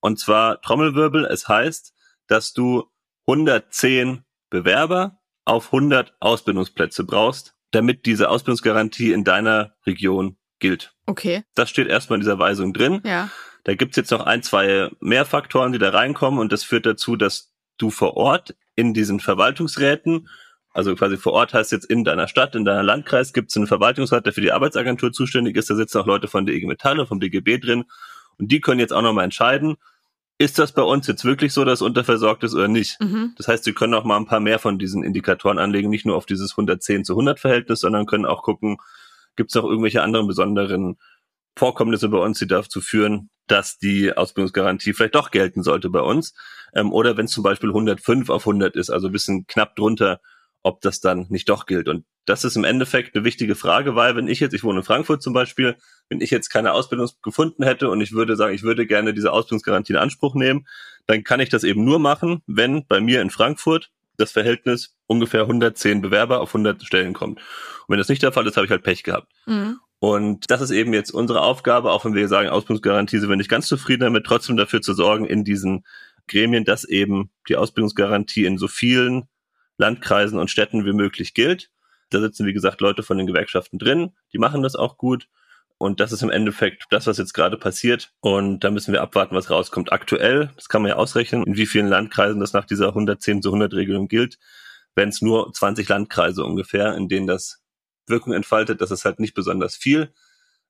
Und zwar Trommelwirbel, es heißt, dass du 110 Bewerber auf 100 Ausbildungsplätze brauchst, damit diese Ausbildungsgarantie in deiner Region gilt. Okay. Das steht erstmal in dieser Weisung drin. Ja. Da gibt's jetzt noch ein, zwei mehr Faktoren, die da reinkommen und das führt dazu, dass du vor Ort in diesen Verwaltungsräten, also quasi vor Ort heißt jetzt in deiner Stadt, in deiner Landkreis, gibt's einen Verwaltungsrat, der für die Arbeitsagentur zuständig ist. Da sitzen auch Leute von der IG Metall vom DGB drin und die können jetzt auch nochmal entscheiden, ist das bei uns jetzt wirklich so, dass unterversorgt ist oder nicht? Mhm. Das heißt, sie können auch mal ein paar mehr von diesen Indikatoren anlegen, nicht nur auf dieses 110 zu 100 Verhältnis, sondern können auch gucken, gibt es noch irgendwelche anderen besonderen Vorkommnisse bei uns, die dazu führen, dass die Ausbildungsgarantie vielleicht doch gelten sollte bei uns. Ähm, oder wenn es zum Beispiel 105 auf 100 ist, also ein bisschen knapp drunter, ob das dann nicht doch gilt. Und das ist im Endeffekt eine wichtige Frage, weil wenn ich jetzt, ich wohne in Frankfurt zum Beispiel, wenn ich jetzt keine Ausbildung gefunden hätte und ich würde sagen, ich würde gerne diese Ausbildungsgarantie in Anspruch nehmen, dann kann ich das eben nur machen, wenn bei mir in Frankfurt das Verhältnis ungefähr 110 Bewerber auf 100 Stellen kommt. Und wenn das nicht der Fall ist, habe ich halt Pech gehabt. Mhm. Und das ist eben jetzt unsere Aufgabe, auch wenn wir sagen, Ausbildungsgarantie sind wir nicht ganz zufrieden damit, trotzdem dafür zu sorgen in diesen Gremien, dass eben die Ausbildungsgarantie in so vielen Landkreisen und Städten wie möglich gilt. Da sitzen, wie gesagt, Leute von den Gewerkschaften drin, die machen das auch gut. Und das ist im Endeffekt das, was jetzt gerade passiert. Und da müssen wir abwarten, was rauskommt. Aktuell, das kann man ja ausrechnen, in wie vielen Landkreisen das nach dieser 110 zu 100 Regelung gilt, wenn es nur 20 Landkreise ungefähr, in denen das Wirkung entfaltet. Das ist halt nicht besonders viel.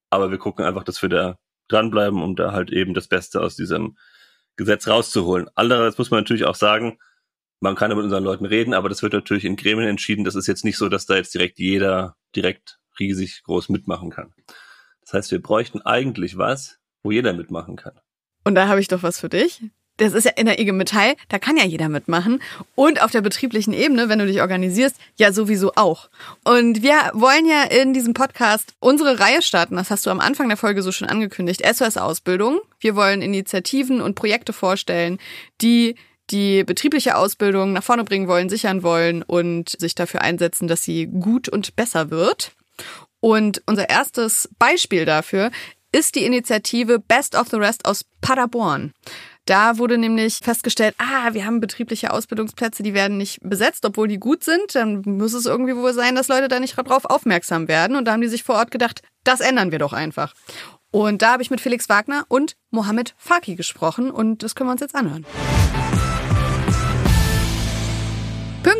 Aber wir gucken einfach, dass wir da dranbleiben, um da halt eben das Beste aus diesem Gesetz rauszuholen. Andererseits muss man natürlich auch sagen, man kann mit unseren Leuten reden, aber das wird natürlich in Gremien entschieden. Das ist jetzt nicht so, dass da jetzt direkt jeder direkt riesig groß mitmachen kann. Das heißt, wir bräuchten eigentlich was, wo jeder mitmachen kann. Und da habe ich doch was für dich. Das ist ja in der IG Metall, da kann ja jeder mitmachen. Und auf der betrieblichen Ebene, wenn du dich organisierst, ja sowieso auch. Und wir wollen ja in diesem Podcast unsere Reihe starten. Das hast du am Anfang der Folge so schon angekündigt. SOS Ausbildung. Wir wollen Initiativen und Projekte vorstellen, die die betriebliche Ausbildung nach vorne bringen wollen, sichern wollen und sich dafür einsetzen, dass sie gut und besser wird. Und unser erstes Beispiel dafür ist die Initiative Best of the Rest aus Paderborn. Da wurde nämlich festgestellt, ah, wir haben betriebliche Ausbildungsplätze, die werden nicht besetzt, obwohl die gut sind. Dann muss es irgendwie wohl sein, dass Leute da nicht drauf aufmerksam werden. Und da haben die sich vor Ort gedacht, das ändern wir doch einfach. Und da habe ich mit Felix Wagner und Mohammed Faki gesprochen und das können wir uns jetzt anhören.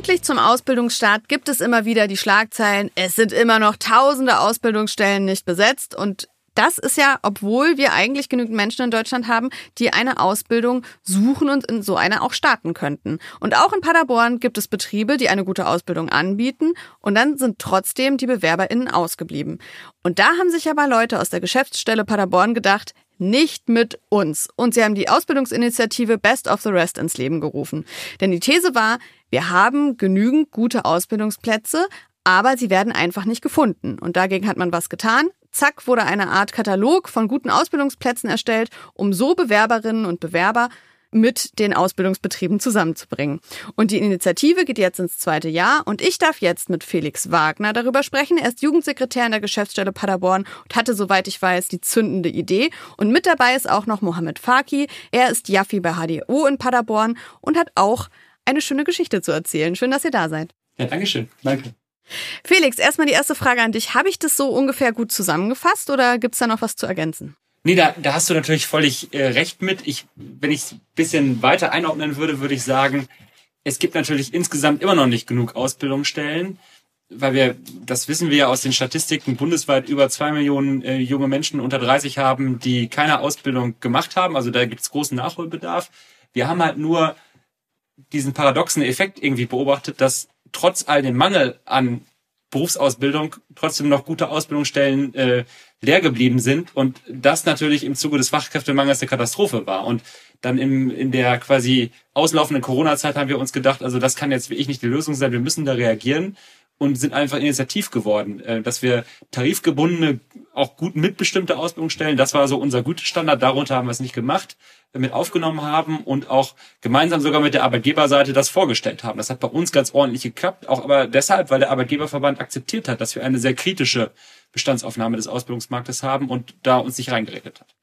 Pünktlich zum Ausbildungsstart gibt es immer wieder die Schlagzeilen, es sind immer noch tausende Ausbildungsstellen nicht besetzt und das ist ja, obwohl wir eigentlich genügend Menschen in Deutschland haben, die eine Ausbildung suchen und in so einer auch starten könnten. Und auch in Paderborn gibt es Betriebe, die eine gute Ausbildung anbieten und dann sind trotzdem die BewerberInnen ausgeblieben. Und da haben sich aber Leute aus der Geschäftsstelle Paderborn gedacht, nicht mit uns. Und sie haben die Ausbildungsinitiative Best of the Rest ins Leben gerufen. Denn die These war, wir haben genügend gute Ausbildungsplätze, aber sie werden einfach nicht gefunden. Und dagegen hat man was getan. Zack wurde eine Art Katalog von guten Ausbildungsplätzen erstellt, um so Bewerberinnen und Bewerber mit den Ausbildungsbetrieben zusammenzubringen. Und die Initiative geht jetzt ins zweite Jahr und ich darf jetzt mit Felix Wagner darüber sprechen. Er ist Jugendsekretär in der Geschäftsstelle Paderborn und hatte, soweit ich weiß, die zündende Idee. Und mit dabei ist auch noch Mohammed Faki. Er ist Jaffi bei HDO in Paderborn und hat auch eine schöne Geschichte zu erzählen. Schön, dass ihr da seid. Ja, Dankeschön. Danke. Felix, erstmal die erste Frage an dich. Habe ich das so ungefähr gut zusammengefasst oder gibt's da noch was zu ergänzen? Nee, da, da hast du natürlich völlig äh, recht mit. Ich, wenn ich es bisschen weiter einordnen würde, würde ich sagen, es gibt natürlich insgesamt immer noch nicht genug Ausbildungsstellen, weil wir, das wissen wir ja aus den Statistiken, bundesweit über zwei Millionen äh, junge Menschen unter 30 haben, die keine Ausbildung gemacht haben. Also da gibt es großen Nachholbedarf. Wir haben halt nur diesen paradoxen Effekt irgendwie beobachtet, dass trotz all dem Mangel an Berufsausbildung trotzdem noch gute Ausbildungsstellen äh, leer geblieben sind und das natürlich im Zuge des Fachkräftemangels eine Katastrophe war. Und dann im, in der quasi auslaufenden Corona-Zeit haben wir uns gedacht, also das kann jetzt wie ich nicht die Lösung sein, wir müssen da reagieren und sind einfach initiativ geworden, äh, dass wir tarifgebundene, auch gut mitbestimmte Ausbildungsstellen, das war so unser Gütestandard, darunter haben wir es nicht gemacht, mit aufgenommen haben und auch gemeinsam sogar mit der Arbeitgeberseite das vorgestellt haben. Das hat bei uns ganz ordentlich geklappt, auch aber deshalb, weil der Arbeitgeberverband akzeptiert hat, dass wir eine sehr kritische Bestandsaufnahme des Ausbildungsmarktes haben und da uns nicht reingeredet hat.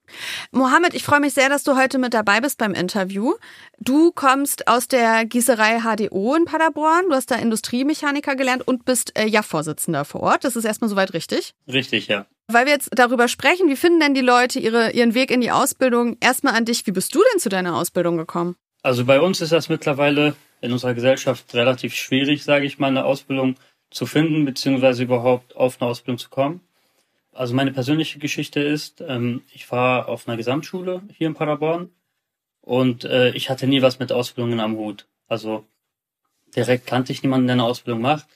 Mohammed, ich freue mich sehr, dass du heute mit dabei bist beim Interview. Du kommst aus der Gießerei HDO in Paderborn. Du hast da Industriemechaniker gelernt und bist äh, JAF-Vorsitzender vor Ort. Das ist erstmal soweit richtig? Richtig, ja. Weil wir jetzt darüber sprechen, wie finden denn die Leute ihre, ihren Weg in die Ausbildung? Erstmal an dich, wie bist du denn zu deiner Ausbildung gekommen? Also bei uns ist das mittlerweile in unserer Gesellschaft relativ schwierig, sage ich mal, eine Ausbildung zu finden, beziehungsweise überhaupt auf eine Ausbildung zu kommen. Also meine persönliche Geschichte ist, ähm, ich war auf einer Gesamtschule hier in Paderborn und äh, ich hatte nie was mit Ausbildungen am Hut. Also direkt kannte ich niemanden, der eine Ausbildung macht.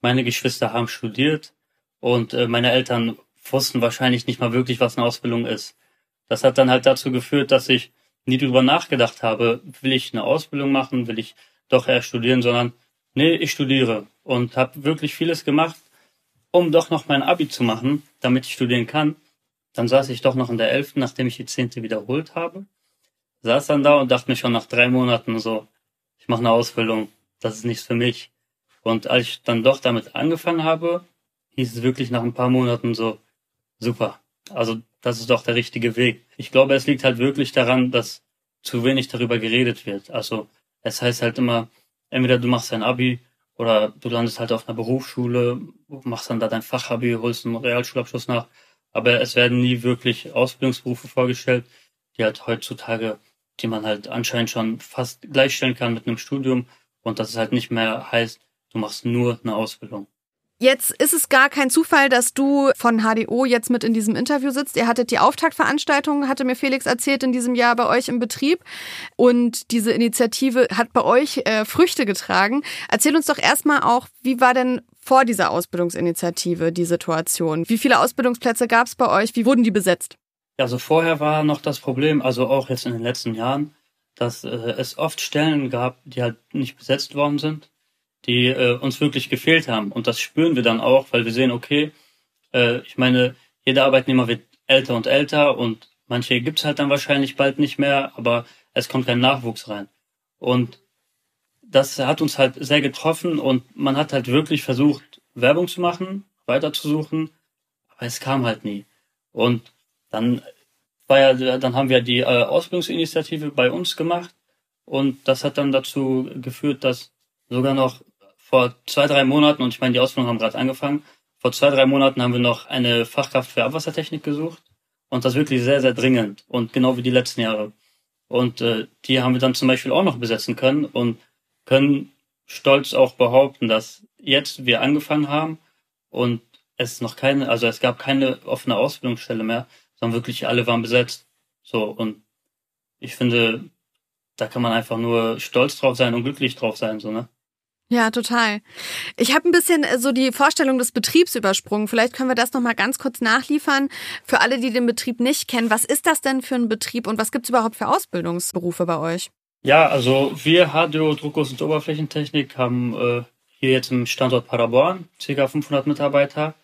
Meine Geschwister haben studiert und äh, meine Eltern wussten wahrscheinlich nicht mal wirklich, was eine Ausbildung ist. Das hat dann halt dazu geführt, dass ich nie drüber nachgedacht habe, will ich eine Ausbildung machen, will ich doch eher studieren, sondern nee, ich studiere und habe wirklich vieles gemacht, um doch noch mein Abi zu machen, damit ich studieren kann. Dann saß ich doch noch in der Elften, nachdem ich die Zehnte wiederholt habe. Saß dann da und dachte mir schon nach drei Monaten so, ich mache eine Ausbildung, das ist nichts für mich. Und als ich dann doch damit angefangen habe, hieß es wirklich nach ein paar Monaten so, super. Also das ist doch der richtige Weg. Ich glaube, es liegt halt wirklich daran, dass zu wenig darüber geredet wird. Also es heißt halt immer, entweder du machst dein Abi oder du landest halt auf einer Berufsschule, machst dann da dein Fachabi, holst einen Realschulabschluss nach. Aber es werden nie wirklich Ausbildungsberufe vorgestellt, die halt heutzutage, die man halt anscheinend schon fast gleichstellen kann mit einem Studium und dass es halt nicht mehr heißt, du machst nur eine Ausbildung. Jetzt ist es gar kein Zufall, dass du von HDO jetzt mit in diesem Interview sitzt. Ihr hattet die Auftaktveranstaltung, hatte mir Felix erzählt, in diesem Jahr bei euch im Betrieb. Und diese Initiative hat bei euch äh, Früchte getragen. Erzähl uns doch erstmal auch, wie war denn vor dieser Ausbildungsinitiative die Situation? Wie viele Ausbildungsplätze gab es bei euch? Wie wurden die besetzt? Also vorher war noch das Problem, also auch jetzt in den letzten Jahren, dass äh, es oft Stellen gab, die halt nicht besetzt worden sind die äh, uns wirklich gefehlt haben. Und das spüren wir dann auch, weil wir sehen, okay, äh, ich meine, jeder Arbeitnehmer wird älter und älter und manche gibt's halt dann wahrscheinlich bald nicht mehr, aber es kommt kein Nachwuchs rein. Und das hat uns halt sehr getroffen und man hat halt wirklich versucht, Werbung zu machen, weiterzusuchen, aber es kam halt nie. Und dann war ja, dann haben wir die äh, Ausbildungsinitiative bei uns gemacht und das hat dann dazu geführt, dass sogar noch vor zwei, drei Monaten, und ich meine, die Ausbildung haben gerade angefangen, vor zwei, drei Monaten haben wir noch eine Fachkraft für Abwassertechnik gesucht. Und das wirklich sehr, sehr dringend. Und genau wie die letzten Jahre. Und äh, die haben wir dann zum Beispiel auch noch besetzen können und können stolz auch behaupten, dass jetzt wir angefangen haben und es noch keine, also es gab keine offene Ausbildungsstelle mehr, sondern wirklich alle waren besetzt. So, und ich finde, da kann man einfach nur stolz drauf sein und glücklich drauf sein, so, ne? Ja, total. Ich habe ein bisschen äh, so die Vorstellung des Betriebs übersprungen. Vielleicht können wir das noch mal ganz kurz nachliefern für alle, die den Betrieb nicht kennen. Was ist das denn für ein Betrieb und was gibt's überhaupt für Ausbildungsberufe bei euch? Ja, also wir HDO Druckguss und Oberflächentechnik haben äh, hier jetzt im Standort Paderborn ca. 500 Mitarbeiter.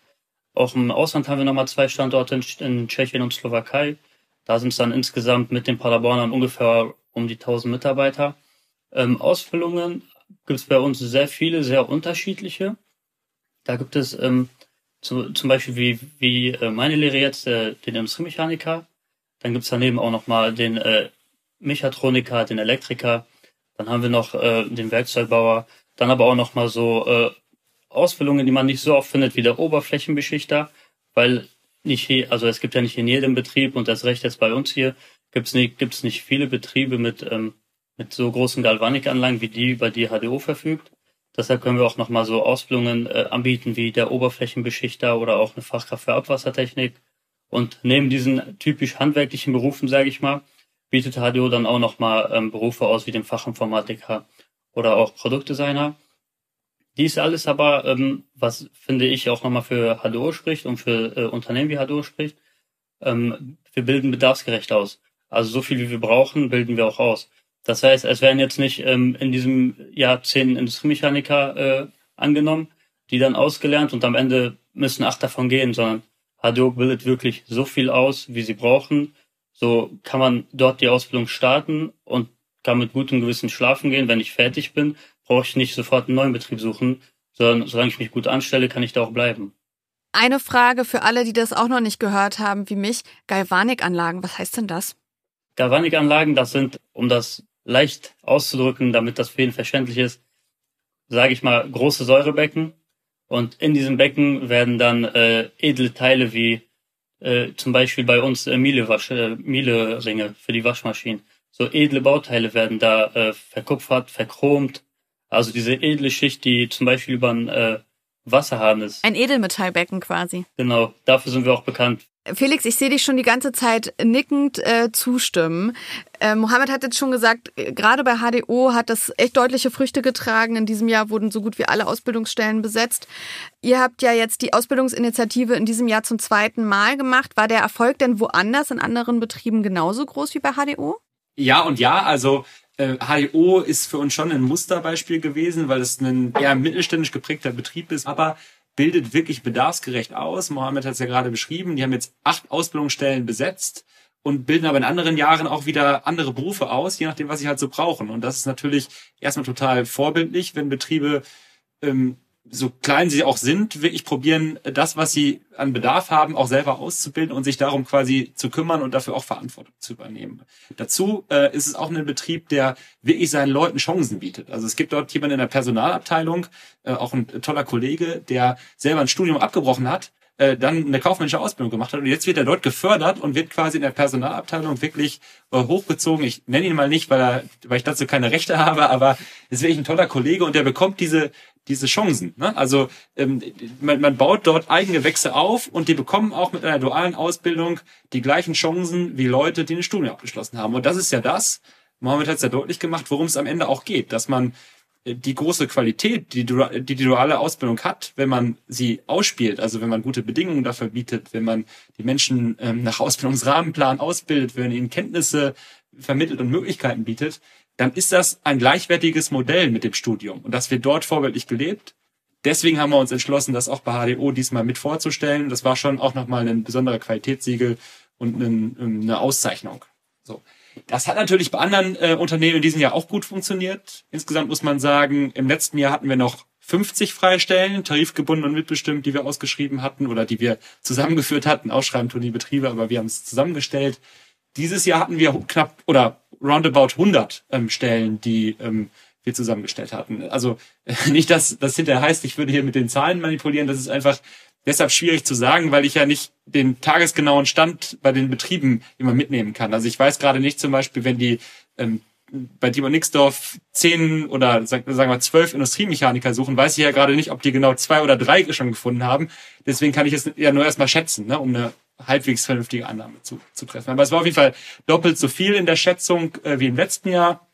Auch im Ausland haben wir nochmal zwei Standorte in, in Tschechien und Slowakei. Da sind es dann insgesamt mit den Paderbornern ungefähr um die 1000 Mitarbeiter. Ähm, Ausbildungen gibt es bei uns sehr viele, sehr unterschiedliche. Da gibt es ähm, zu, zum Beispiel wie, wie äh, meine Lehre jetzt, äh, den Industriemechaniker. Dann gibt es daneben auch nochmal den äh, Mechatroniker, den Elektriker. Dann haben wir noch äh, den Werkzeugbauer. Dann aber auch nochmal so äh, Ausbildungen, die man nicht so oft findet wie der Oberflächenbeschichter, weil nicht hier, also es gibt ja nicht in jedem Betrieb und das Recht jetzt bei uns hier, gibt es nicht, gibt's nicht viele Betriebe mit ähm, mit so großen Galvanikanlagen wie die, über die HDO verfügt. Deshalb können wir auch nochmal so Ausbildungen äh, anbieten wie der Oberflächenbeschichter oder auch eine Fachkraft für Abwassertechnik. Und neben diesen typisch handwerklichen Berufen, sage ich mal, bietet HDO dann auch nochmal ähm, Berufe aus wie dem Fachinformatiker oder auch Produktdesigner. Dies alles aber, ähm, was finde ich auch nochmal für HDO spricht und für äh, Unternehmen wie HDO spricht, ähm, wir bilden bedarfsgerecht aus. Also so viel wie wir brauchen, bilden wir auch aus. Das heißt, es werden jetzt nicht ähm, in diesem Jahr zehn Industriemechaniker äh, angenommen, die dann ausgelernt und am Ende müssen acht davon gehen, sondern HDO bildet wirklich so viel aus, wie sie brauchen. So kann man dort die Ausbildung starten und kann mit gutem Gewissen schlafen gehen. Wenn ich fertig bin, brauche ich nicht sofort einen neuen Betrieb suchen, sondern solange ich mich gut anstelle, kann ich da auch bleiben. Eine Frage für alle, die das auch noch nicht gehört haben, wie mich. Galvanikanlagen, was heißt denn das? Galvanikanlagen, das sind, um das leicht auszudrücken, damit das für ihn verständlich ist, sage ich mal, große Säurebecken. Und in diesem Becken werden dann äh, edle Teile wie äh, zum Beispiel bei uns äh, Miele, äh, Miele-Ringe für die Waschmaschinen. So edle Bauteile werden da äh, verkupfert, verchromt. Also diese edle Schicht, die zum Beispiel über ein äh, Wasserhahn ist. Ein Edelmetallbecken quasi. Genau, dafür sind wir auch bekannt. Felix, ich sehe dich schon die ganze Zeit nickend äh, zustimmen. Äh, Mohammed hat jetzt schon gesagt, äh, gerade bei HDO hat das echt deutliche Früchte getragen. In diesem Jahr wurden so gut wie alle Ausbildungsstellen besetzt. Ihr habt ja jetzt die Ausbildungsinitiative in diesem Jahr zum zweiten Mal gemacht. War der Erfolg denn woanders in anderen Betrieben genauso groß wie bei HDO? Ja und ja, also äh, HDO ist für uns schon ein Musterbeispiel gewesen, weil es ein eher mittelständisch geprägter Betrieb ist. Aber bildet wirklich bedarfsgerecht aus. Mohammed hat es ja gerade beschrieben. Die haben jetzt acht Ausbildungsstellen besetzt und bilden aber in anderen Jahren auch wieder andere Berufe aus, je nachdem, was sie halt so brauchen. Und das ist natürlich erstmal total vorbildlich, wenn Betriebe ähm, so klein sie auch sind, wirklich probieren, das, was sie an Bedarf haben, auch selber auszubilden und sich darum quasi zu kümmern und dafür auch Verantwortung zu übernehmen. Dazu äh, ist es auch ein Betrieb, der wirklich seinen Leuten Chancen bietet. Also es gibt dort jemanden in der Personalabteilung, äh, auch ein toller Kollege, der selber ein Studium abgebrochen hat, äh, dann eine kaufmännische Ausbildung gemacht hat und jetzt wird er dort gefördert und wird quasi in der Personalabteilung wirklich äh, hochgezogen. Ich nenne ihn mal nicht, weil, er, weil ich dazu keine Rechte habe, aber ist wirklich ein toller Kollege und der bekommt diese diese Chancen. Ne? Also ähm, man, man baut dort Eigengewächse auf und die bekommen auch mit einer dualen Ausbildung die gleichen Chancen wie Leute, die ein Studium abgeschlossen haben. Und das ist ja das, Mohammed hat es ja deutlich gemacht, worum es am Ende auch geht, dass man äh, die große Qualität, die, die duale Ausbildung hat, wenn man sie ausspielt, also wenn man gute Bedingungen dafür bietet, wenn man die Menschen ähm, nach Ausbildungsrahmenplan ausbildet, wenn man ihnen Kenntnisse vermittelt und Möglichkeiten bietet, dann ist das ein gleichwertiges Modell mit dem Studium. Und das wird dort vorbildlich gelebt. Deswegen haben wir uns entschlossen, das auch bei HDO diesmal mit vorzustellen. Das war schon auch nochmal ein besonderer Qualitätssiegel und eine Auszeichnung. So. Das hat natürlich bei anderen äh, Unternehmen in diesem Jahr auch gut funktioniert. Insgesamt muss man sagen, im letzten Jahr hatten wir noch 50 freie Stellen, tarifgebunden und mitbestimmt, die wir ausgeschrieben hatten oder die wir zusammengeführt hatten. Ausschreiben tun die Betriebe, aber wir haben es zusammengestellt. Dieses Jahr hatten wir knapp oder roundabout 100 ähm, Stellen, die ähm, wir zusammengestellt hatten. Also nicht, dass das hinterher heißt, ich würde hier mit den Zahlen manipulieren. Das ist einfach deshalb schwierig zu sagen, weil ich ja nicht den tagesgenauen Stand bei den Betrieben immer mitnehmen kann. Also ich weiß gerade nicht zum Beispiel, wenn die ähm, bei Timo Nixdorf zehn oder sagen wir zwölf Industriemechaniker suchen, weiß ich ja gerade nicht, ob die genau zwei oder drei schon gefunden haben. Deswegen kann ich es ja nur erstmal schätzen, ne, um eine halbwegs vernünftige Annahme zu, zu treffen. Aber es war auf jeden Fall doppelt so viel in der Schätzung äh, wie im letzten Jahr.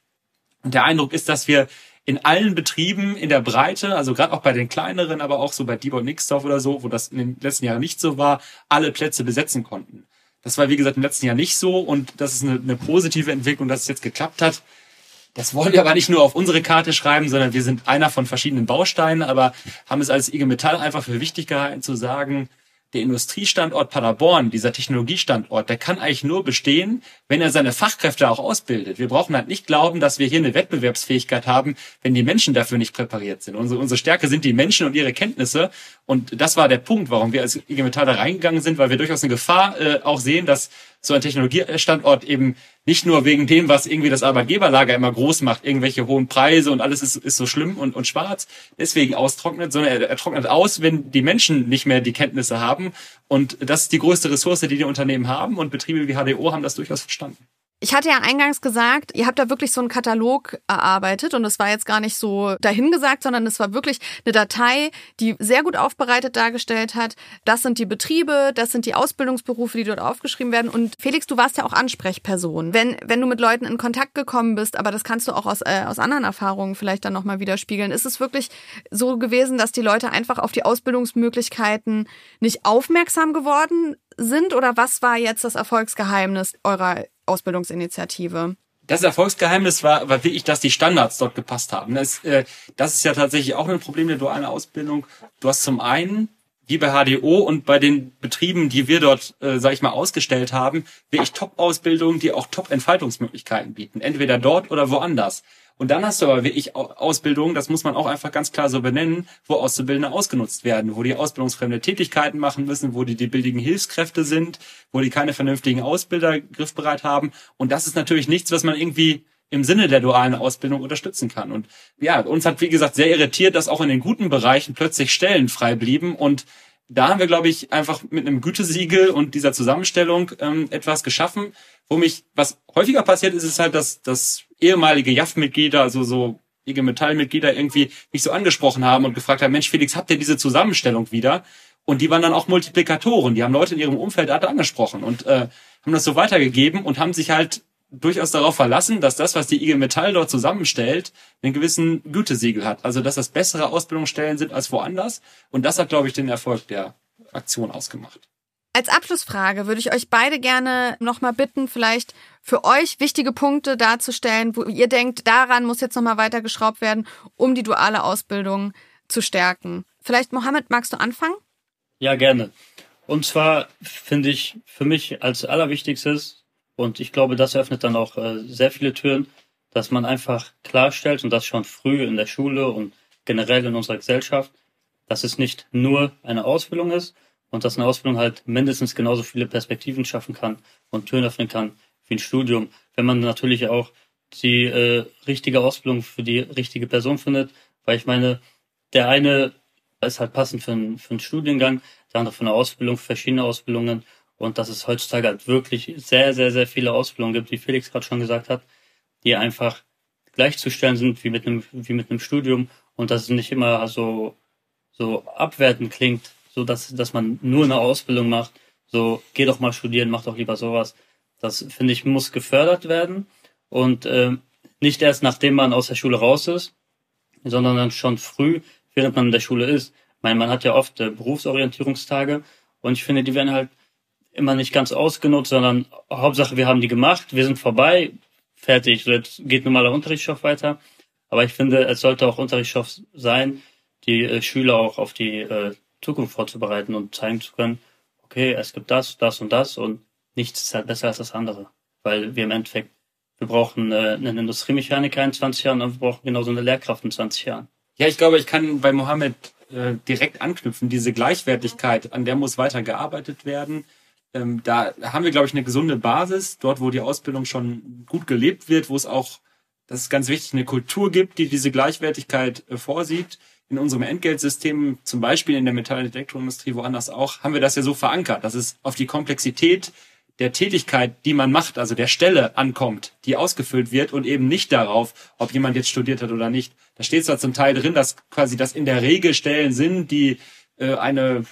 Und der Eindruck ist, dass wir in allen Betrieben in der Breite, also gerade auch bei den kleineren, aber auch so bei Dieber Nixdorf oder so, wo das in den letzten Jahren nicht so war, alle Plätze besetzen konnten. Das war, wie gesagt, im letzten Jahr nicht so und das ist eine, eine positive Entwicklung, dass es jetzt geklappt hat. Das wollen wir aber nicht nur auf unsere Karte schreiben, sondern wir sind einer von verschiedenen Bausteinen, aber haben es als IG Metall einfach für wichtig gehalten zu sagen, der Industriestandort Paderborn, dieser Technologiestandort, der kann eigentlich nur bestehen, wenn er seine Fachkräfte auch ausbildet. Wir brauchen halt nicht glauben, dass wir hier eine Wettbewerbsfähigkeit haben, wenn die Menschen dafür nicht präpariert sind. Unsere, unsere Stärke sind die Menschen und ihre Kenntnisse. Und das war der Punkt, warum wir als IG Metall da reingegangen sind, weil wir durchaus eine Gefahr äh, auch sehen, dass so ein Technologiestandort eben nicht nur wegen dem, was irgendwie das Arbeitgeberlager immer groß macht, irgendwelche hohen Preise und alles ist, ist so schlimm und, und schwarz, deswegen austrocknet, sondern er, er trocknet aus, wenn die Menschen nicht mehr die Kenntnisse haben. Und das ist die größte Ressource, die die Unternehmen haben. Und Betriebe wie HDO haben das durchaus verstanden. Ich hatte ja eingangs gesagt, ihr habt da wirklich so einen Katalog erarbeitet und das war jetzt gar nicht so dahingesagt, sondern es war wirklich eine Datei, die sehr gut aufbereitet dargestellt hat. Das sind die Betriebe, das sind die Ausbildungsberufe, die dort aufgeschrieben werden. Und Felix, du warst ja auch Ansprechperson. Wenn, wenn du mit Leuten in Kontakt gekommen bist, aber das kannst du auch aus, äh, aus anderen Erfahrungen vielleicht dann nochmal widerspiegeln, ist es wirklich so gewesen, dass die Leute einfach auf die Ausbildungsmöglichkeiten nicht aufmerksam geworden sind oder was war jetzt das Erfolgsgeheimnis eurer Ausbildungsinitiative? Das Erfolgsgeheimnis war, war wirklich, dass die Standards dort gepasst haben. Das, äh, das ist ja tatsächlich auch ein Problem der dualen Ausbildung. Du hast zum einen, wie bei HDO und bei den Betrieben, die wir dort, äh, sage ich mal, ausgestellt haben, wirklich Top-Ausbildungen, die auch Top-Entfaltungsmöglichkeiten bieten. Entweder dort oder woanders. Und dann hast du aber wirklich Ausbildung, das muss man auch einfach ganz klar so benennen, wo Auszubildende ausgenutzt werden, wo die ausbildungsfremde Tätigkeiten machen müssen, wo die die billigen Hilfskräfte sind, wo die keine vernünftigen Ausbilder griffbereit haben. Und das ist natürlich nichts, was man irgendwie im Sinne der dualen Ausbildung unterstützen kann. Und ja, uns hat, wie gesagt, sehr irritiert, dass auch in den guten Bereichen plötzlich Stellen frei blieben und da haben wir, glaube ich, einfach mit einem Gütesiegel und dieser Zusammenstellung ähm, etwas geschaffen, wo mich, was häufiger passiert ist, ist halt, dass, dass ehemalige JAF-Mitglieder, also so IG Metall-Mitglieder irgendwie mich so angesprochen haben und gefragt haben, Mensch, Felix, habt ihr diese Zusammenstellung wieder? Und die waren dann auch Multiplikatoren. Die haben Leute in ihrem Umfeld angesprochen und äh, haben das so weitergegeben und haben sich halt durchaus darauf verlassen, dass das, was die IG Metall dort zusammenstellt, einen gewissen Gütesiegel hat. Also dass das bessere Ausbildungsstellen sind als woanders. Und das hat, glaube ich, den Erfolg der Aktion ausgemacht. Als Abschlussfrage würde ich euch beide gerne nochmal bitten, vielleicht für euch wichtige Punkte darzustellen, wo ihr denkt, daran muss jetzt nochmal weitergeschraubt werden, um die duale Ausbildung zu stärken. Vielleicht, Mohammed, magst du anfangen? Ja, gerne. Und zwar finde ich für mich als allerwichtigstes, und ich glaube, das öffnet dann auch äh, sehr viele Türen, dass man einfach klarstellt und das schon früh in der Schule und generell in unserer Gesellschaft, dass es nicht nur eine Ausbildung ist und dass eine Ausbildung halt mindestens genauso viele Perspektiven schaffen kann und Türen öffnen kann wie ein Studium. Wenn man natürlich auch die äh, richtige Ausbildung für die richtige Person findet, weil ich meine, der eine ist halt passend für, einen, für einen Studiengang, der andere für eine Ausbildung, verschiedene Ausbildungen und dass es heutzutage halt wirklich sehr, sehr, sehr viele Ausbildungen gibt, wie Felix gerade schon gesagt hat, die einfach gleichzustellen sind wie mit einem, wie mit einem Studium und dass es nicht immer so, so abwertend klingt, so dass, dass man nur eine Ausbildung macht, so geh doch mal studieren, mach doch lieber sowas. Das finde ich muss gefördert werden und äh, nicht erst nachdem man aus der Schule raus ist, sondern dann schon früh, während man in der Schule ist. Ich meine, man hat ja oft äh, Berufsorientierungstage und ich finde, die werden halt immer nicht ganz ausgenutzt, sondern Hauptsache, wir haben die gemacht, wir sind vorbei, fertig, jetzt geht normaler Unterrichtsstoff weiter. Aber ich finde, es sollte auch Unterrichtsstoff sein, die äh, Schüler auch auf die äh, Zukunft vorzubereiten und zeigen zu können, okay, es gibt das, das und das und nichts ist halt besser als das andere. Weil wir im Endeffekt, wir brauchen äh, einen Industriemechaniker in 20 Jahren und wir brauchen genauso eine Lehrkraft in 20 Jahren. Ja, ich glaube, ich kann bei Mohammed äh, direkt anknüpfen. Diese Gleichwertigkeit, an der muss weiter gearbeitet werden ähm, da haben wir, glaube ich, eine gesunde Basis, dort, wo die Ausbildung schon gut gelebt wird, wo es auch, das ist ganz wichtig, eine Kultur gibt, die diese Gleichwertigkeit äh, vorsieht. In unserem Entgeltsystem, zum Beispiel in der Metall- und Elektroindustrie, woanders auch, haben wir das ja so verankert, dass es auf die Komplexität der Tätigkeit, die man macht, also der Stelle ankommt, die ausgefüllt wird und eben nicht darauf, ob jemand jetzt studiert hat oder nicht. Da steht zwar zum Teil drin, dass quasi das in der Regel Stellen sind, die äh, eine,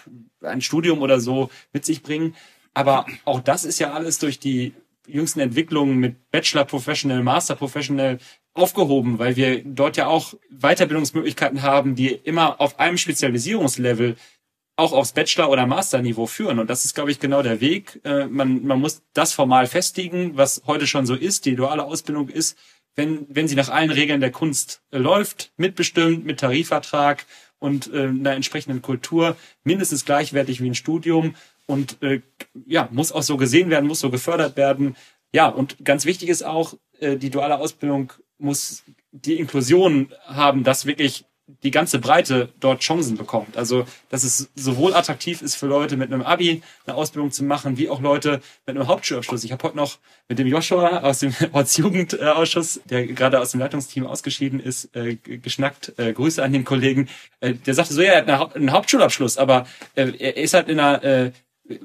ein Studium oder so mit sich bringen. Aber auch das ist ja alles durch die jüngsten Entwicklungen mit Bachelor Professional, Master Professional aufgehoben, weil wir dort ja auch Weiterbildungsmöglichkeiten haben, die immer auf einem Spezialisierungslevel auch aufs Bachelor- oder Masterniveau führen. Und das ist, glaube ich, genau der Weg. Äh, man, man muss das formal festigen, was heute schon so ist. Die duale Ausbildung ist, wenn, wenn sie nach allen Regeln der Kunst äh, läuft, mitbestimmt, mit Tarifvertrag und äh, einer entsprechenden Kultur, mindestens gleichwertig wie ein Studium und äh, ja, muss auch so gesehen werden, muss so gefördert werden. Ja, und ganz wichtig ist auch, äh, die duale Ausbildung muss die Inklusion haben, dass wirklich die ganze Breite dort Chancen bekommt. Also, dass es sowohl attraktiv ist für Leute mit einem Abi eine Ausbildung zu machen, wie auch Leute mit einem Hauptschulabschluss. Ich habe heute noch mit dem Joshua aus dem Ortsjugendausschuss, der gerade aus dem Leitungsteam ausgeschieden ist, äh, geschnackt. Äh, Grüße an den Kollegen. Äh, der sagte so, ja, er hat einen Hauptschulabschluss, aber äh, er ist halt in einer äh,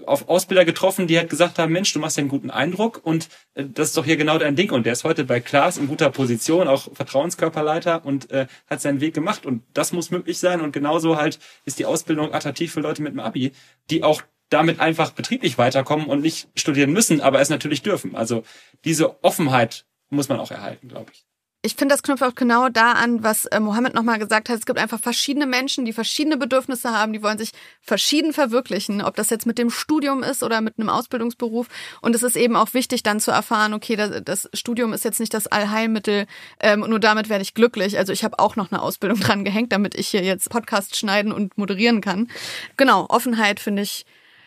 auf Ausbilder getroffen, die halt gesagt haben, Mensch, du machst ja einen guten Eindruck und äh, das ist doch hier genau dein Ding. Und der ist heute bei Klaas in guter Position, auch Vertrauenskörperleiter und äh, hat seinen Weg gemacht. Und das muss möglich sein. Und genauso halt ist die Ausbildung attraktiv für Leute mit dem Abi, die auch damit einfach betrieblich weiterkommen und nicht studieren müssen, aber es natürlich dürfen. Also diese Offenheit muss man auch erhalten, glaube ich ich finde, das knüpft auch genau da an, was äh, Mohammed nochmal gesagt hat. Es gibt einfach verschiedene Menschen, die verschiedene Bedürfnisse haben, die wollen sich verschieden verwirklichen, ob das jetzt mit dem Studium ist oder mit einem Ausbildungsberuf. Und es ist eben auch wichtig, dann zu erfahren, okay, das, das Studium ist jetzt nicht das Allheilmittel, ähm, nur damit werde ich glücklich. Also ich habe auch noch eine Ausbildung dran gehängt, damit ich hier jetzt Podcast schneiden und moderieren kann. Genau, Offenheit finde ich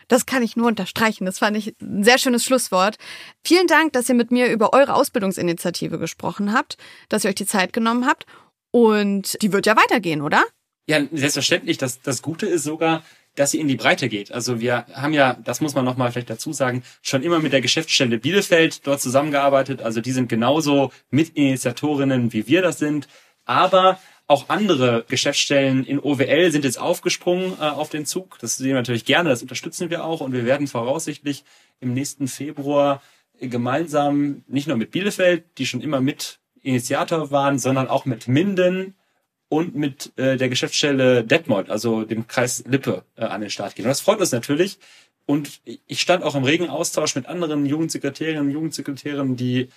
das kann ich nur unterstreichen. Das fand ich ein sehr schönes Schlusswort. Vielen Dank, dass ihr mit mir über eure Ausbildungsinitiative gesprochen habt, dass ihr euch die Zeit genommen habt. Und die wird ja weitergehen, oder? Ja, selbstverständlich. Das, das Gute ist sogar, dass sie in die Breite geht. Also wir haben ja, das muss man nochmal vielleicht dazu sagen, schon immer mit der Geschäftsstelle Bielefeld dort zusammengearbeitet. Also die sind genauso Mitinitiatorinnen, wie wir das sind. Aber Auch andere Geschäftsstellen in OWL sind jetzt aufgesprungen äh, auf den Zug. Das sehen wir natürlich gerne, das unterstützen wir auch und wir werden voraussichtlich im nächsten Februar gemeinsam nicht nur mit Bielefeld, die schon immer mit Initiator waren, sondern auch mit Minden und mit äh, der Geschäftsstelle Detmold, also dem Kreis Lippe, äh, an den Start gehen. Und das freut uns natürlich. Und ich stand auch im regen Austausch mit anderen Jugendsekretärinnen und Jugendsekretären, die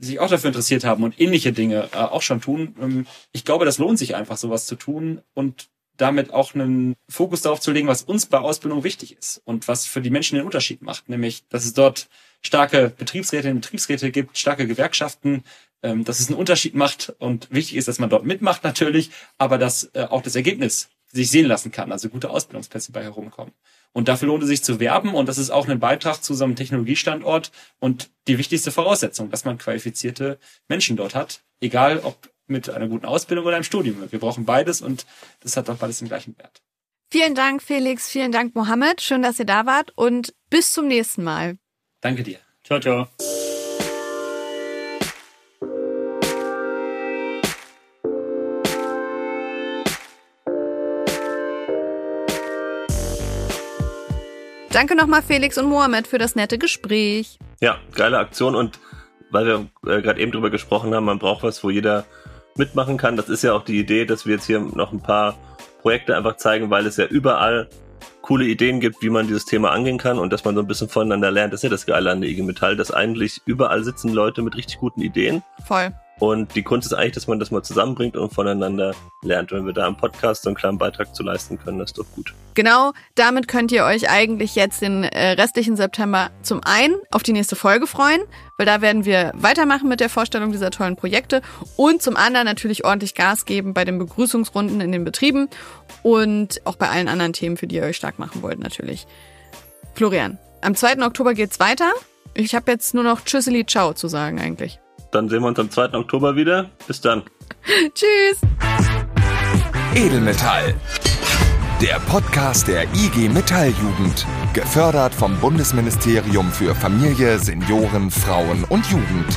sich auch dafür interessiert haben und ähnliche Dinge äh, auch schon tun. Ähm, ich glaube, das lohnt sich einfach, sowas zu tun und damit auch einen Fokus darauf zu legen, was uns bei Ausbildung wichtig ist und was für die Menschen den Unterschied macht, nämlich, dass es dort starke Betriebsräte und Betriebsräte gibt, starke Gewerkschaften, ähm, dass es einen Unterschied macht und wichtig ist, dass man dort mitmacht natürlich, aber dass äh, auch das Ergebnis sich sehen lassen kann, also gute Ausbildungsplätze bei herumkommen. Und dafür lohnt es sich zu werben und das ist auch ein Beitrag zu so einem Technologiestandort und die wichtigste Voraussetzung, dass man qualifizierte Menschen dort hat, egal ob mit einer guten Ausbildung oder einem Studium. Wir brauchen beides und das hat doch beides den gleichen Wert. Vielen Dank, Felix. Vielen Dank, Mohammed. Schön, dass ihr da wart und bis zum nächsten Mal. Danke dir. Ciao, ciao. Danke nochmal Felix und Mohammed für das nette Gespräch. Ja, geile Aktion und weil wir äh, gerade eben drüber gesprochen haben, man braucht was, wo jeder mitmachen kann. Das ist ja auch die Idee, dass wir jetzt hier noch ein paar Projekte einfach zeigen, weil es ja überall coole Ideen gibt, wie man dieses Thema angehen kann und dass man so ein bisschen voneinander lernt. Das ist ja das Geile an der IG Metall, dass eigentlich überall sitzen Leute mit richtig guten Ideen. Voll. Und die Kunst ist eigentlich, dass man das mal zusammenbringt und voneinander lernt. Wenn wir da im Podcast so einen kleinen Beitrag zu leisten können, das ist doch gut. Genau, damit könnt ihr euch eigentlich jetzt den äh, restlichen September zum einen auf die nächste Folge freuen, weil da werden wir weitermachen mit der Vorstellung dieser tollen Projekte und zum anderen natürlich ordentlich Gas geben bei den Begrüßungsrunden in den Betrieben und auch bei allen anderen Themen, für die ihr euch stark machen wollt natürlich. Florian, am 2. Oktober geht's weiter. Ich habe jetzt nur noch Tschüsseli Ciao zu sagen eigentlich. Dann sehen wir uns am 2. Oktober wieder. Bis dann. Tschüss. Edelmetall. Der Podcast der IG Metalljugend. Gefördert vom Bundesministerium für Familie, Senioren, Frauen und Jugend.